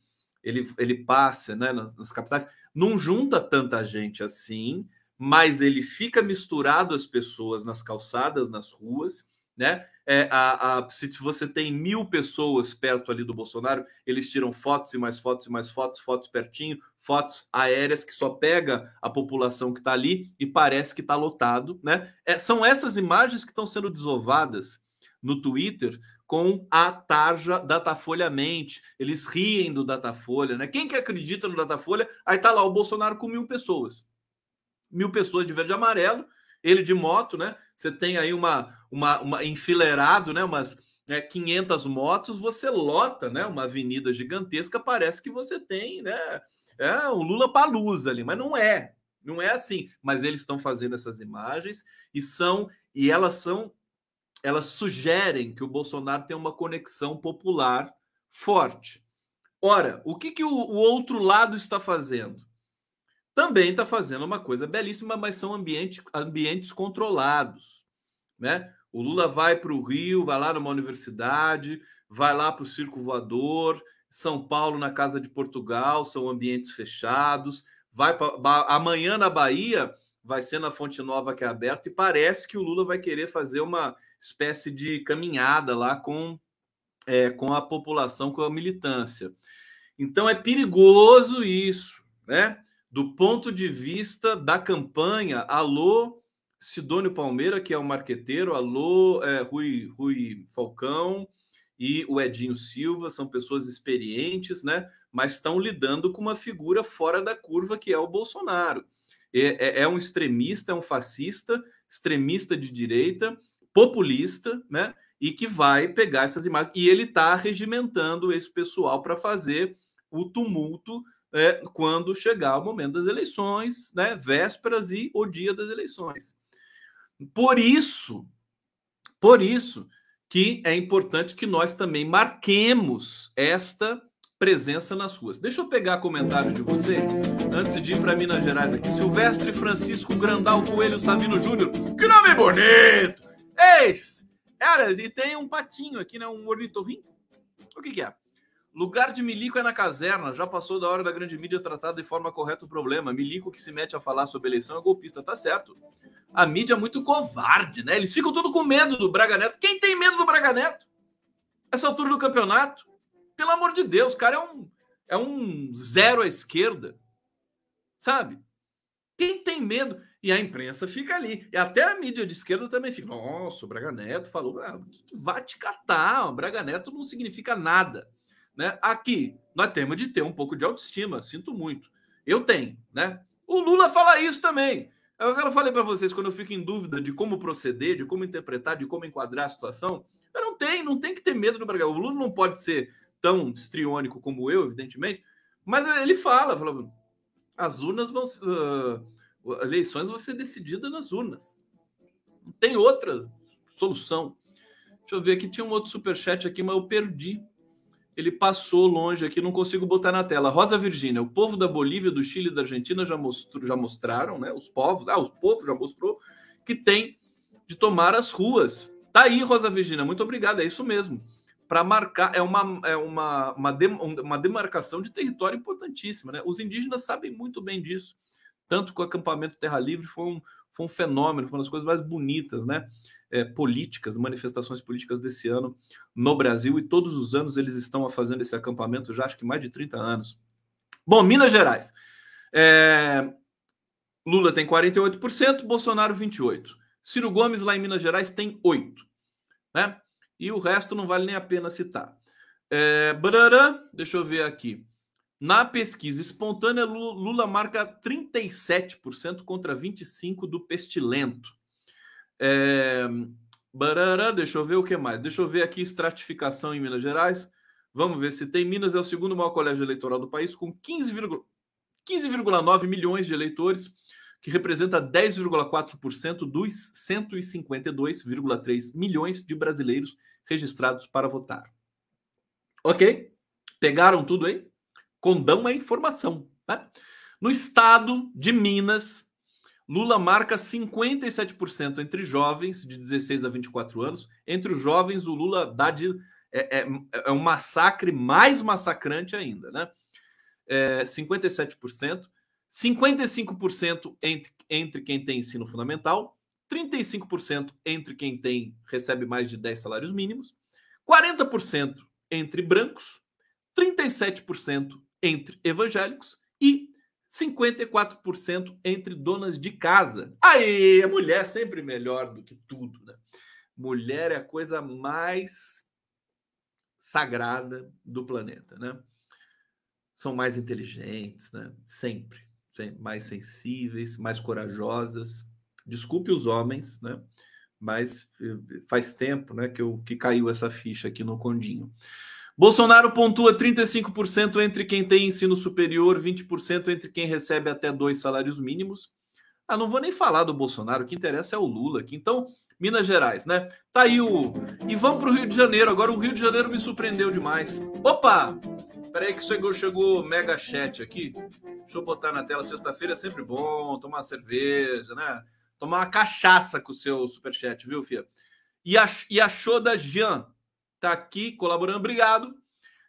ele, ele passa né, nas, nas capitais, não junta tanta gente assim, mas ele fica misturado as pessoas nas calçadas, nas ruas, né? É, a, a, se você tem mil pessoas perto ali do Bolsonaro, eles tiram fotos e mais fotos e mais fotos, fotos pertinho, fotos aéreas que só pega a população que está ali e parece que está lotado, né? É, são essas imagens que estão sendo desovadas no Twitter com a tarja Datafolha mente. Eles riem do Datafolha, né? Quem que acredita no Datafolha? Aí tá lá o Bolsonaro com mil pessoas. Mil pessoas de verde e amarelo, ele de moto, né? Você tem aí uma, uma, uma enfileirado, né? Umas né, 500 motos, você lota, né? Uma avenida gigantesca, parece que você tem, né? É o Lula Palusa ali, mas não é. Não é assim. Mas eles estão fazendo essas imagens e são e elas são elas sugerem que o Bolsonaro tem uma conexão popular forte. Ora, o que, que o, o outro lado está fazendo? Também está fazendo uma coisa belíssima, mas são ambiente, ambientes controlados. Né? O Lula vai para o Rio, vai lá numa universidade, vai lá para o Circo Voador, são Paulo na Casa de Portugal, são ambientes fechados. Vai pra, amanhã na Bahia vai ser na Fonte Nova que é aberto e parece que o Lula vai querer fazer uma espécie de caminhada lá com é, com a população, com a militância. Então é perigoso isso, né? Do ponto de vista da campanha, alô Sidônio Palmeira, que é o marqueteiro, alô é, Rui, Rui Falcão, e o Edinho Silva são pessoas experientes, né? Mas estão lidando com uma figura fora da curva que é o Bolsonaro. É, é, é um extremista, é um fascista, extremista de direita, populista, né? E que vai pegar essas imagens. E ele está regimentando esse pessoal para fazer o tumulto é, quando chegar o momento das eleições, né? Vésperas e o dia das eleições. Por isso, por isso que é importante que nós também marquemos esta presença nas ruas. Deixa eu pegar comentário de vocês antes de ir para Minas Gerais aqui. Silvestre Francisco Grandal Coelho Sabino Júnior. Que nome bonito! Eis! E tem um patinho aqui, né? Um ornitorrinco. O que, que é? Lugar de milico é na caserna. Já passou da hora da grande mídia tratar de forma correta o problema. Milico que se mete a falar sobre eleição é golpista. Tá certo. A mídia é muito covarde, né? Eles ficam tudo com medo do Braga Neto. Quem tem medo do Braga Neto? Essa altura do campeonato? Pelo amor de Deus, cara é um, é um zero à esquerda. Sabe? Quem tem medo? E a imprensa fica ali. E até a mídia de esquerda também fica. Nossa, o Braga Neto falou. Ah, que vai te catar? O Braga Neto não significa nada. Né? Aqui, nós temos de ter um pouco de autoestima, sinto muito. Eu tenho, né? O Lula fala isso também. Eu já falei para vocês, quando eu fico em dúvida de como proceder, de como interpretar, de como enquadrar a situação, eu não tenho, não tem que ter medo do Braga. O Lula não pode ser tão estriônico como eu, evidentemente, mas ele fala, fala as urnas vão, uh, eleições vão ser decididas nas urnas. Não tem outra solução. Deixa eu ver aqui, tinha um outro superchat aqui, mas eu perdi. Ele passou longe aqui, não consigo botar na tela. Rosa Virgínia, o povo da Bolívia, do Chile e da Argentina já, mostrou, já mostraram, né? Os povos, ah, o povo já mostrou que tem de tomar as ruas. Tá aí, Rosa Virgínia, muito obrigado, é isso mesmo. Para marcar, é, uma, é uma, uma, dem, uma demarcação de território importantíssima, né? Os indígenas sabem muito bem disso. Tanto que o acampamento Terra Livre foi um, foi um fenômeno, foi uma das coisas mais bonitas, né? É, políticas, manifestações políticas desse ano no Brasil, e todos os anos eles estão fazendo esse acampamento já acho que mais de 30 anos. Bom, Minas Gerais. É, Lula tem 48%, Bolsonaro 28%. Ciro Gomes lá em Minas Gerais tem 8%. Né? E o resto não vale nem a pena citar. É, deixa eu ver aqui. Na pesquisa espontânea, Lula marca 37% contra 25% do Pestilento. É... Barará, deixa eu ver o que mais. Deixa eu ver aqui estratificação em Minas Gerais. Vamos ver se tem. Minas é o segundo maior colégio eleitoral do país, com 15,9 15, milhões de eleitores, que representa 10,4% dos 152,3 milhões de brasileiros registrados para votar. Ok? Pegaram tudo aí? Condão é informação. Né? No estado de Minas, Lula marca 57% entre jovens de 16 a 24 anos. Entre os jovens, o Lula dá de. É, é, é um massacre mais massacrante ainda, né? É, 57%, 55% entre, entre quem tem ensino fundamental, 35% entre quem tem recebe mais de 10 salários mínimos, 40% entre brancos, 37% entre evangélicos e 54% entre donas de casa. Aí, a mulher é sempre melhor do que tudo, né? Mulher é a coisa mais sagrada do planeta, né? São mais inteligentes, né? Sempre, sempre mais sensíveis, mais corajosas. Desculpe os homens, né? Mas eh, faz tempo, né, que eu que caiu essa ficha aqui no condinho. Bolsonaro pontua 35% entre quem tem ensino superior, 20% entre quem recebe até dois salários mínimos. Ah, não vou nem falar do Bolsonaro, o que interessa é o Lula aqui. Então, Minas Gerais, né? Tá aí o. E vamos para o Rio de Janeiro. Agora o Rio de Janeiro me surpreendeu demais. Opa! Peraí que chegou, chegou mega chat aqui. Deixa eu botar na tela. Sexta-feira é sempre bom tomar uma cerveja, né? Tomar uma cachaça com o seu superchat, viu, Fia? E, a, e achou da Jean está aqui colaborando. Obrigado.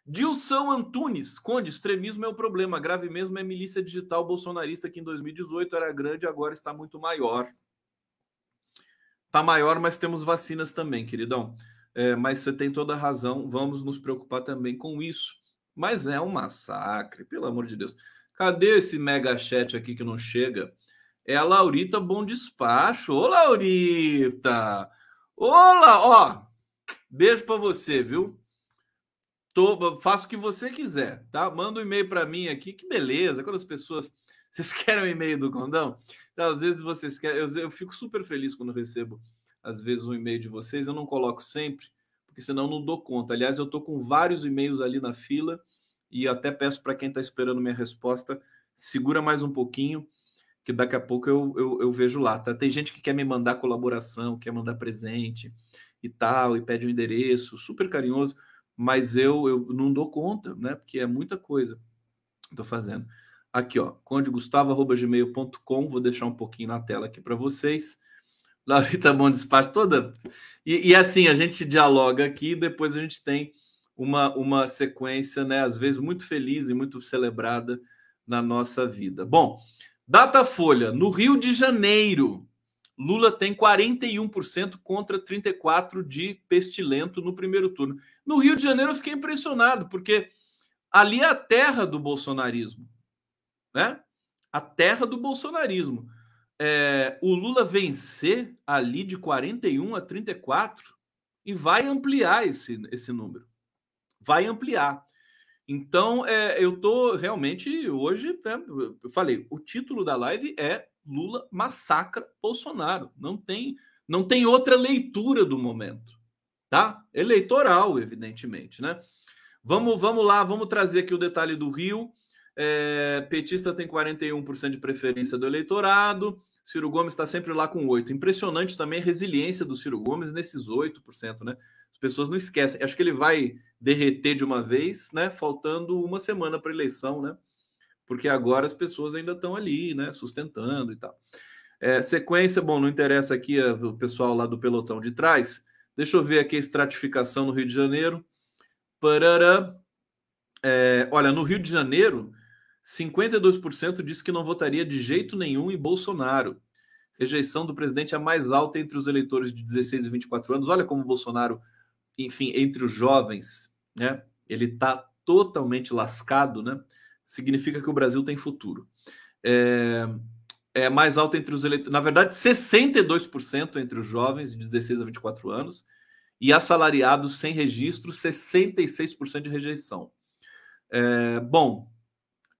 Dilson Antunes, Conde, extremismo é o problema. Grave mesmo é milícia digital bolsonarista que em 2018 era grande, agora está muito maior. Está maior, mas temos vacinas também, queridão. É, mas você tem toda a razão. Vamos nos preocupar também com isso. Mas é um massacre, pelo amor de Deus. Cadê esse mega chat aqui que não chega? É a Laurita Bom Despacho. Ô, Laurita! Olá, ó. Beijo para você, viu? Tô, faço o que você quiser, tá? Manda um e-mail para mim aqui, que beleza. Quando as pessoas. <laughs> Vocês querem o e-mail do Condão? Então, às vezes vocês querem. Eu, eu fico super feliz quando recebo, às vezes, um e-mail de vocês. Eu não coloco sempre, porque senão não dou conta. Aliás, eu tô com vários e-mails ali na fila e até peço para quem está esperando minha resposta, segura mais um pouquinho, que daqui a pouco eu, eu, eu vejo lá. Tá? Tem gente que quer me mandar colaboração, quer mandar presente e tal, e pede um endereço, super carinhoso, mas eu, eu não dou conta, né? Porque é muita coisa que tô fazendo. Aqui, ó, condegustavo.gmail.com, vou deixar um pouquinho na tela aqui para vocês. <laughs> Laurita Bom Despacho, toda. E, e, assim, a gente dialoga aqui, depois a gente tem uma, uma sequência, né? Às vezes muito feliz e muito celebrada na nossa vida. Bom, Datafolha, no Rio de Janeiro, Lula tem 41% contra 34% de pestilento no primeiro turno. No Rio de Janeiro eu fiquei impressionado, porque ali é a terra do bolsonarismo. Né? A terra do bolsonarismo. É, o Lula vencer ali de 41 a 34 e vai ampliar esse, esse número. Vai ampliar. Então, é, eu tô realmente hoje, né, eu falei, o título da live é Lula massacra Bolsonaro. Não tem, não tem outra leitura do momento, tá? Eleitoral, evidentemente, né? Vamos, vamos lá, vamos trazer aqui o detalhe do Rio. É, petista tem 41% de preferência do eleitorado. Ciro Gomes está sempre lá com 8%. Impressionante também a resiliência do Ciro Gomes nesses 8%, né? pessoas não esquecem. Acho que ele vai derreter de uma vez, né? Faltando uma semana para eleição, né? Porque agora as pessoas ainda estão ali, né? Sustentando e tal. É, sequência, bom, não interessa aqui o pessoal lá do pelotão de trás. Deixa eu ver aqui a estratificação no Rio de Janeiro. Parará. É, olha, no Rio de Janeiro, 52% disse que não votaria de jeito nenhum em Bolsonaro. Rejeição do presidente é a mais alta entre os eleitores de 16 e 24 anos. Olha como o Bolsonaro, enfim, entre os jovens, né? Ele está totalmente lascado, né? Significa que o Brasil tem futuro. É, é mais alta entre os eleitores, na verdade, 62% entre os jovens de 16 a 24 anos e assalariados sem registro, 66% de rejeição. É, bom,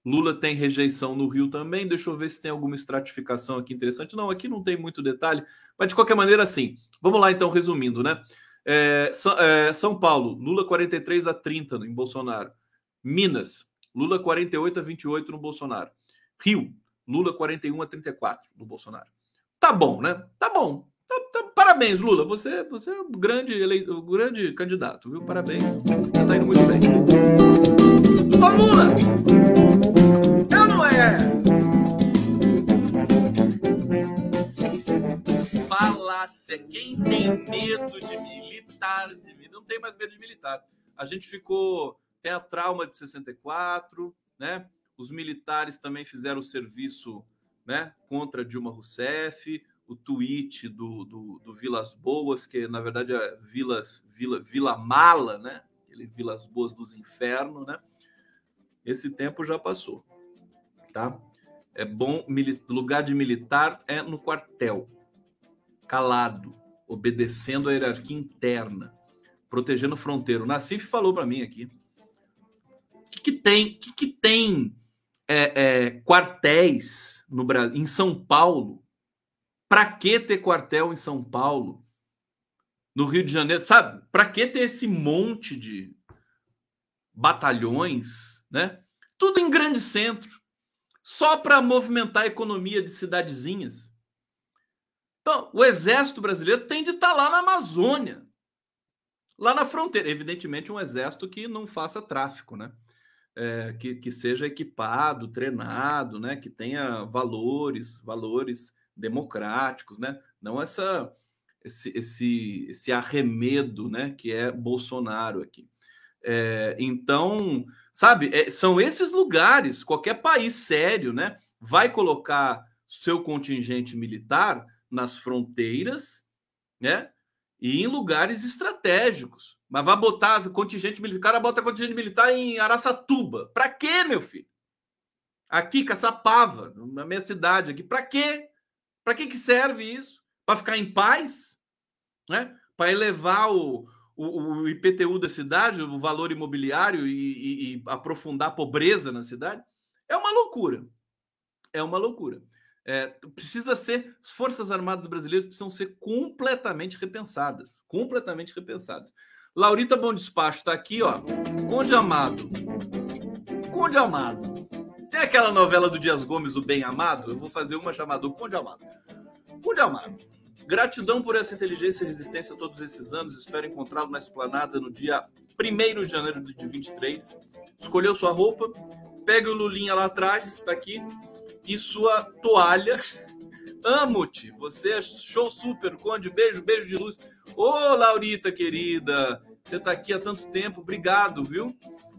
Lula tem rejeição no Rio também. Deixa eu ver se tem alguma estratificação aqui interessante. Não, aqui não tem muito detalhe, mas de qualquer maneira, sim. Vamos lá, então, resumindo, né? É, é, São Paulo, Lula 43 a 30 em Bolsonaro. Minas, Lula 48 a 28 no Bolsonaro. Rio, Lula 41 a 34 no Bolsonaro. Tá bom, né? Tá bom. Tá, tá, parabéns, Lula. Você, você é o grande, ele, o grande candidato, viu? Parabéns. Você tá indo muito bem. Ô, Lula! Eu não é! Falácia. Quem tem medo de militar, de, não tem mais medo de militar. A gente ficou. Tem a trauma de 64, né? Os militares também fizeram o serviço né, contra Dilma Rousseff, o tweet do, do, do, Vilas Boas, que na verdade é Vilas, Vila, Vila Mala, né? Aquele Vilas Boas dos Infernos, né? Esse tempo já passou, tá? É bom, lugar de militar é no quartel, calado, obedecendo a hierarquia interna, protegendo fronteira. O Nassif falou para mim aqui. Que, que tem? Que, que tem é, é, quartéis no Brasil, em São Paulo. Para que ter quartel em São Paulo? No Rio de Janeiro, sabe? Para que ter esse monte de batalhões, né? Tudo em grande centro, só para movimentar a economia de cidadezinhas. Então, o exército brasileiro tem de estar tá lá na Amazônia, lá na fronteira. Evidentemente, um exército que não faça tráfico, né? É, que, que seja equipado, treinado, né? Que tenha valores, valores democráticos, né? Não essa esse, esse, esse arremedo, né? Que é Bolsonaro aqui. É, então, sabe, é, são esses lugares. Qualquer país sério, né? Vai colocar seu contingente militar nas fronteiras, né? E em lugares estratégicos. Mas vai botar contingente militar. O cara bota contingente militar em Araçatuba. Para quê, meu filho? Aqui, Caçapava, na minha cidade aqui. Para quê? Para que, que serve isso? Para ficar em paz? Né? Para elevar o, o, o, IPTU da cidade, o valor imobiliário e, e, e aprofundar a pobreza na cidade? É uma loucura. É uma loucura. É, precisa ser, as Forças Armadas Brasileiras precisam ser completamente repensadas. Completamente repensadas. Laurita Bom Despacho está aqui, ó. Conde Amado. Conde Amado. Tem aquela novela do Dias Gomes, O Bem Amado? Eu vou fazer uma chamada Conde Amado. Conde Amado. Gratidão por essa inteligência e resistência todos esses anos. Espero encontrá-lo na esplanada no dia 1 de janeiro de 23. Escolheu sua roupa, pega o Lulinha lá atrás, está aqui, e sua toalha Amo-te. Você é show super, Conde. Beijo, beijo de luz. Ô, Laurita, querida. Você está aqui há tanto tempo. Obrigado, viu?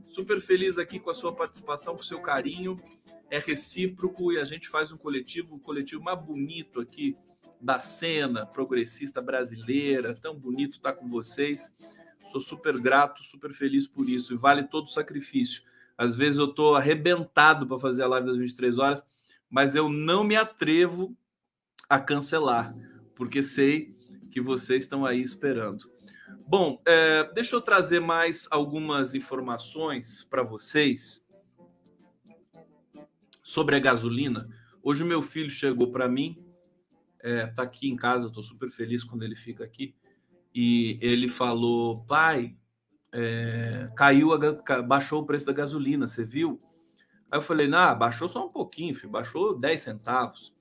Super feliz aqui com a sua participação, com o seu carinho. É recíproco e a gente faz um coletivo, um coletivo mais bonito aqui da cena progressista brasileira. Tão bonito estar com vocês. Sou super grato, super feliz por isso. E vale todo o sacrifício. Às vezes eu estou arrebentado para fazer a live das 23 horas, mas eu não me atrevo a cancelar, porque sei que vocês estão aí esperando. Bom, é, deixa eu trazer mais algumas informações para vocês sobre a gasolina. Hoje meu filho chegou para mim, é, tá aqui em casa, estou super feliz quando ele fica aqui, e ele falou, pai, é, caiu, a, baixou o preço da gasolina, você viu? Aí eu falei, não, baixou só um pouquinho, filho, baixou 10 centavos.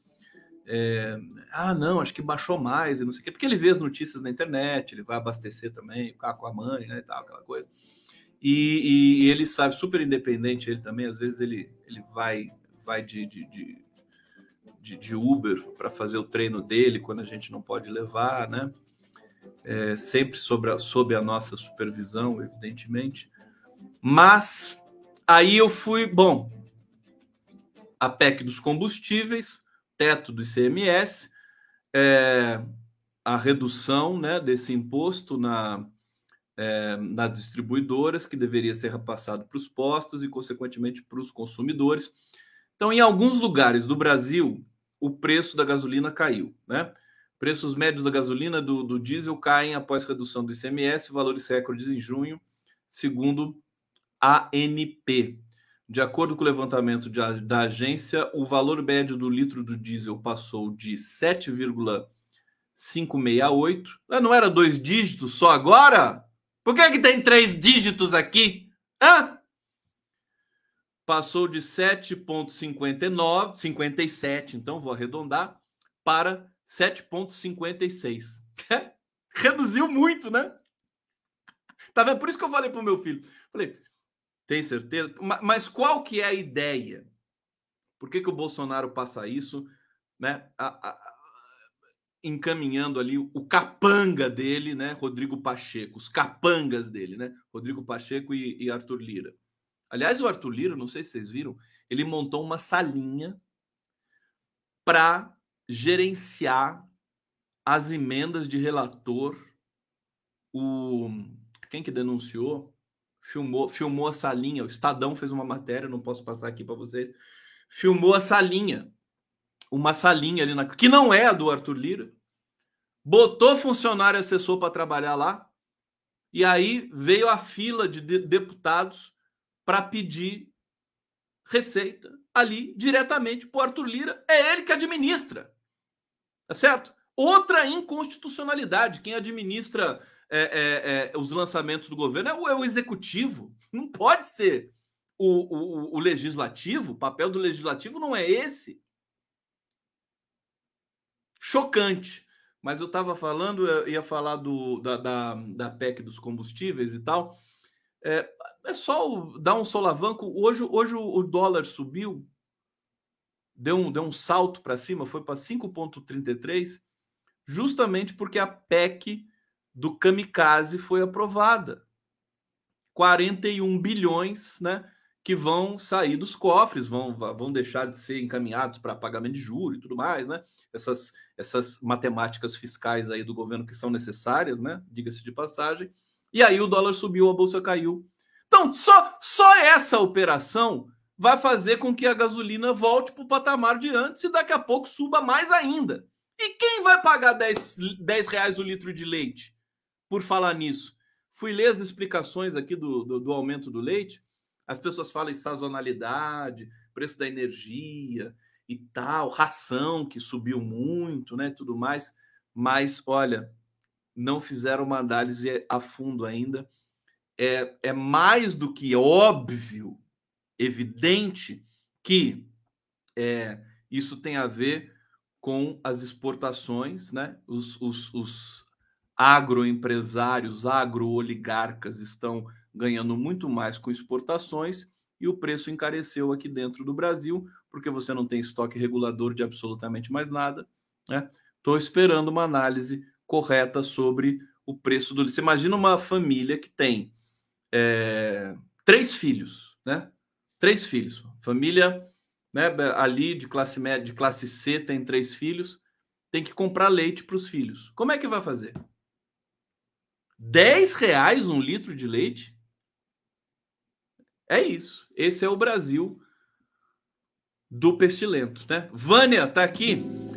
É, ah, não, acho que baixou mais e não sei o quê, porque ele vê as notícias na internet, ele vai abastecer também, ficar com a mãe, né, e tal, aquela coisa. E, e, ele sabe, super independente, ele também, às vezes ele, ele vai, vai de, de, de de, de Uber para fazer o treino dele quando a gente não pode levar, né? É, sempre sob a, sob a nossa supervisão, evidentemente. Mas aí eu fui, bom, a PEC dos combustíveis, teto do ICMS, é, a redução né, desse imposto na, é, nas distribuidoras, que deveria ser repassado para os postos e, consequentemente, para os consumidores. Então, em alguns lugares do Brasil, o preço da gasolina caiu, né? Preços médios da gasolina do, do diesel caem após redução do ICMS, valores recordes em junho, segundo ANP. De acordo com o levantamento de, da agência, o valor médio do litro do diesel passou de 7,568. Ah, não era dois dígitos só agora? Por que, é que tem três dígitos aqui? Hã? passou de 7,59, 57, então vou arredondar, para 7,56. <laughs> Reduziu muito, né? Tá vendo? Por isso que eu falei para o meu filho. Falei, tem certeza? Mas qual que é a ideia? Por que, que o Bolsonaro passa isso, né? A, a, encaminhando ali o capanga dele, né? Rodrigo Pacheco, os capangas dele, né? Rodrigo Pacheco e, e Arthur Lira. Aliás, o Arthur Lira, não sei se vocês viram, ele montou uma salinha para gerenciar as emendas de relator. O quem que denunciou filmou, filmou a salinha. O Estadão fez uma matéria, não posso passar aqui para vocês. Filmou a salinha, uma salinha ali na que não é a do Arthur Lira. Botou funcionário assessor para trabalhar lá. E aí veio a fila de deputados para pedir receita ali diretamente para o Arthur Lira. É ele que administra. Tá certo? Outra inconstitucionalidade. Quem administra é, é, é, os lançamentos do governo é o, é o, executivo. Não pode ser o, o, o legislativo. O papel do legislativo não é esse. Chocante. Mas eu estava falando, eu ia falar do, da, da, da PEC dos combustíveis e tal. É, é só dar um solavanco. Hoje, hoje o dólar subiu, deu um, deu um salto para cima, foi para 5,33, justamente porque a PEC do kamikaze foi aprovada. 41 bilhões, né? Que vão sair dos cofres, vão, vão deixar de ser encaminhados para pagamento de juros e tudo mais, né? Essas, essas matemáticas fiscais aí do governo que são necessárias, né? Diga-se de passagem e aí o dólar subiu, a bolsa caiu. Então, só, só essa operação vai fazer com que a gasolina volte para o patamar de antes e daqui a pouco suba mais ainda. E quem vai pagar 10, 10 reais o litro de leite? Por falar nisso, fui ler as explicações aqui do, do, do aumento do leite. As pessoas falam em sazonalidade, preço da energia e tal, ração que subiu muito, né? Tudo mais. Mas olha, não fizeram uma análise a fundo ainda. É, é mais do que óbvio, evidente, que é, isso tem a ver com as exportações, né? Os, os, os agroempresários, agrooligarcas estão ganhando muito mais com exportações e o preço encareceu aqui dentro do Brasil, porque você não tem estoque regulador de absolutamente mais nada. Estou né? esperando uma análise correta sobre o preço do. Você imagina uma família que tem é, três filhos, né? Três filhos. Família né, ali de classe média, de classe C, tem três filhos, tem que comprar leite para os filhos. Como é que vai fazer? 10 reais um litro de leite? É isso. Esse é o Brasil do pestilento, né? Vânia tá aqui.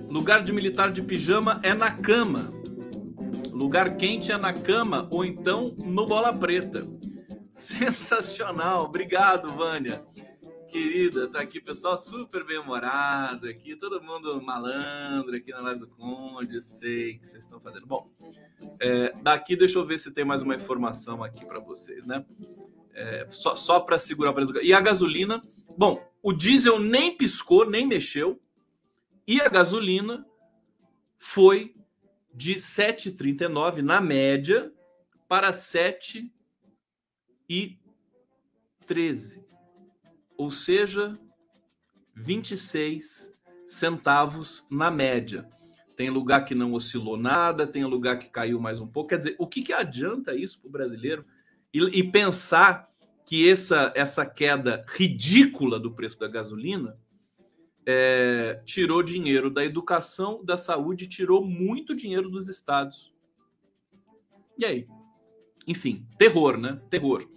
Lugar de militar de pijama é na cama. Lugar quente é na cama ou então no bola preta. <laughs> Sensacional. Obrigado, Vânia. Querida, tá aqui pessoal super bem-humorado aqui, todo mundo malandro aqui na live do Conde, sei que vocês estão fazendo. Bom, é, daqui deixa eu ver se tem mais uma informação aqui para vocês, né? É, só só para segurar para E a gasolina, bom, o diesel nem piscou, nem mexeu, E a gasolina foi de 7,39 na média para 7 e 13. Ou seja, 26 centavos na média. Tem lugar que não oscilou nada, tem lugar que caiu mais um pouco. Quer dizer, o que, que adianta isso para o brasileiro? E, e, pensar que essa, essa queda ridícula do preço da gasolina é, tirou dinheiro da educação, da saúde, tirou muito dinheiro dos estados. E aí? Enfim, terror, né? Terror.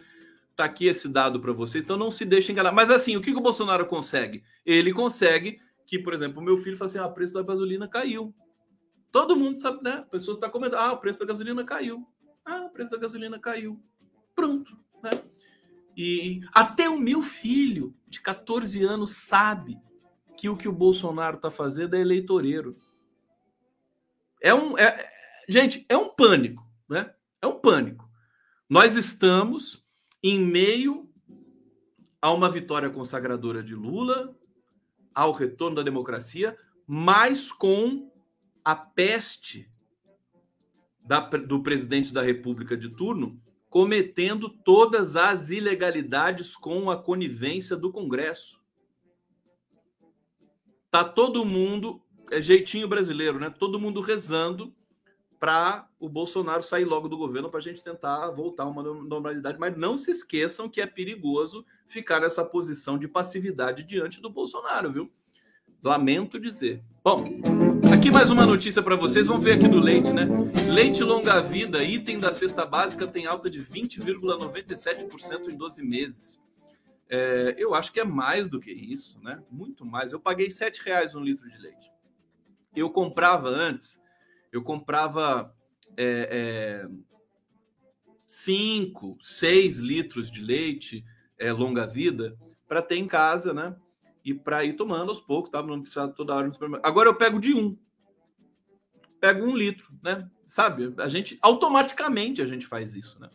Tá aqui esse dado para você, então não se deixe enganar. Mas assim, o que, que o Bolsonaro consegue? Ele consegue que, por exemplo, o meu filho fala assim: ah, o preço da gasolina caiu. Todo mundo sabe, né? A pessoa está comentando: ah, o preço da gasolina caiu. Ah, o preço da gasolina caiu. Pronto, né? E até o meu filho, de 14 anos, sabe que o que o Bolsonaro está fazendo é eleitoreiro. É um. É, gente, é um pânico, né? É um pânico. Nós estamos em meio a uma vitória consagradora de Lula, ao retorno da democracia, mas com a peste da, do presidente da República de turno cometendo todas as ilegalidades com a conivência do Congresso. Tá todo mundo, é jeitinho brasileiro, né? Todo mundo rezando para o Bolsonaro sair logo do governo para a gente tentar voltar a uma normalidade. Mas não se esqueçam que é perigoso ficar nessa posição de passividade diante do Bolsonaro, viu? Lamento dizer. Bom, aqui mais uma notícia para vocês. Vamos ver aqui do leite, né? Leite longa vida, item da cesta básica, tem alta de 20,97% em 12 meses. É, eu acho que é mais do que isso, né? Muito mais. Eu paguei R$ reais um litro de leite. Eu comprava antes, eu comprava é, é, cinco, seis litros de leite é, longa vida para ter em casa, né? E para ir tomando aos poucos, tá? Não precisa toda hora no supermercado. Agora eu pego de um, pego um litro, né? Sabe? A gente automaticamente a gente faz isso, né?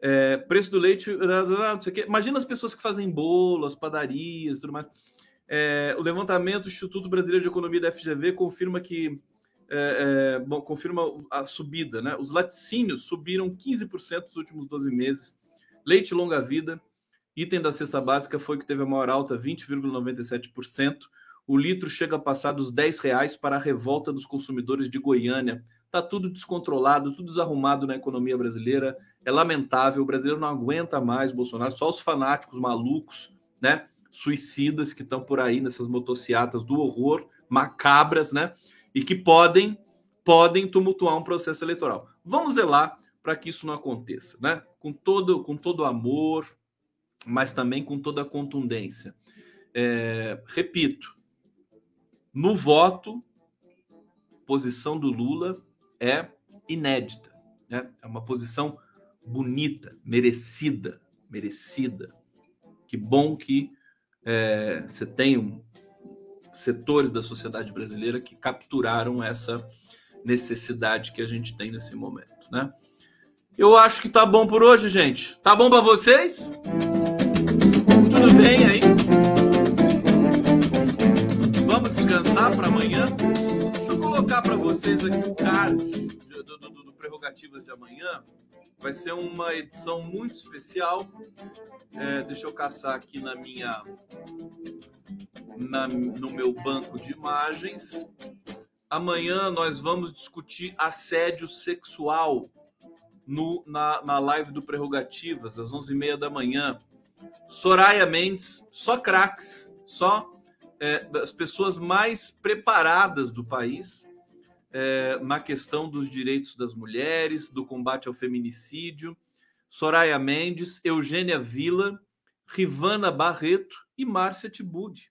É, preço do leite, não sei o quê. Imagina as pessoas que fazem bolos, padarias, tudo mais. É, o levantamento do Instituto Brasileiro de Economia da FGV confirma que é, é, bom, confirma a subida, né? Os laticínios subiram 15% nos últimos 12 meses. Leite longa vida, item da cesta básica, foi que teve a maior alta, 20,97%. O litro chega a passar dos 10 reais para a revolta dos consumidores de Goiânia. Tá tudo descontrolado, tudo desarrumado na economia brasileira é lamentável, o brasileiro não aguenta mais Bolsonaro, só os fanáticos malucos, né? Suicidas que estão por aí nessas motocicletas do horror, macabras, né? E que podem podem tumultuar um processo eleitoral. Vamos zelar para que isso não aconteça, né? Com todo com todo amor, mas também com toda a contundência. É, repito, no voto, posição do Lula é inédita, né? É uma posição bonita, merecida, merecida. Que bom que é, você tem um, setores da sociedade brasileira que capturaram essa necessidade que a gente tem nesse momento, né? Eu acho que tá bom por hoje, gente. Tá bom para vocês? Tudo bem aí? Vamos descansar para amanhã? Deixa eu colocar para vocês aqui o card do, do, do, do Prerrogativas de amanhã Vai ser uma edição muito especial. É, deixa eu caçar aqui na minha, na, no meu banco de imagens. Amanhã nós vamos discutir assédio sexual no, na, na live do Prerrogativas, às 11h30 da manhã. Soraya Mendes, só craques, só é, das pessoas mais preparadas do país é, na questão dos direitos das mulheres, do combate ao feminicídio. Soraya Mendes, Eugênia Vila, Rivana Barreto e Márcia Tibudi.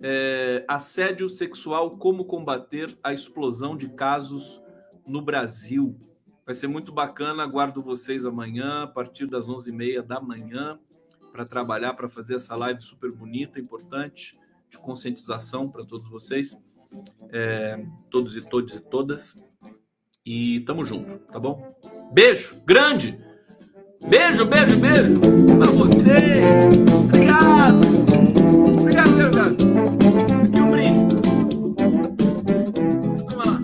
É, assédio sexual, como combater a explosão de casos no Brasil. Vai ser muito bacana, aguardo vocês amanhã, a partir das 11h30 da manhã, para trabalhar, para fazer essa live super bonita, importante, de conscientização para todos vocês é, todos e todos e todas. E tamo junto, tá bom? Beijo grande! Beijo, beijo, beijo pra vocês! Obrigado! Obrigado, obrigado! Aqui é um brinde. Vamos lá.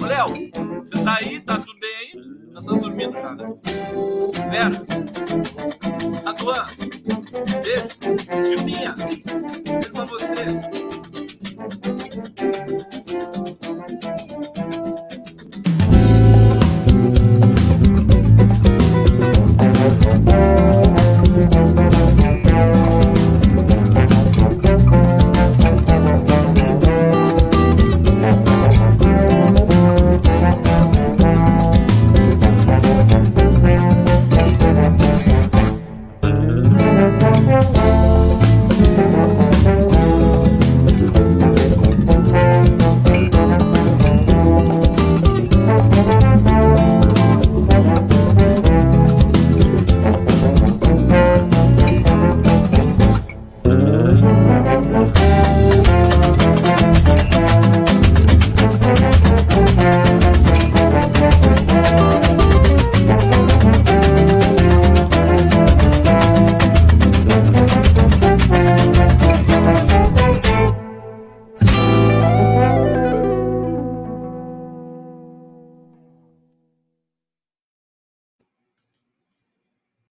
Ô, Léo, você tá aí? Tá tudo bem aí? Tá dormindo já, né? Vera, Aduan, beijo, Juninha.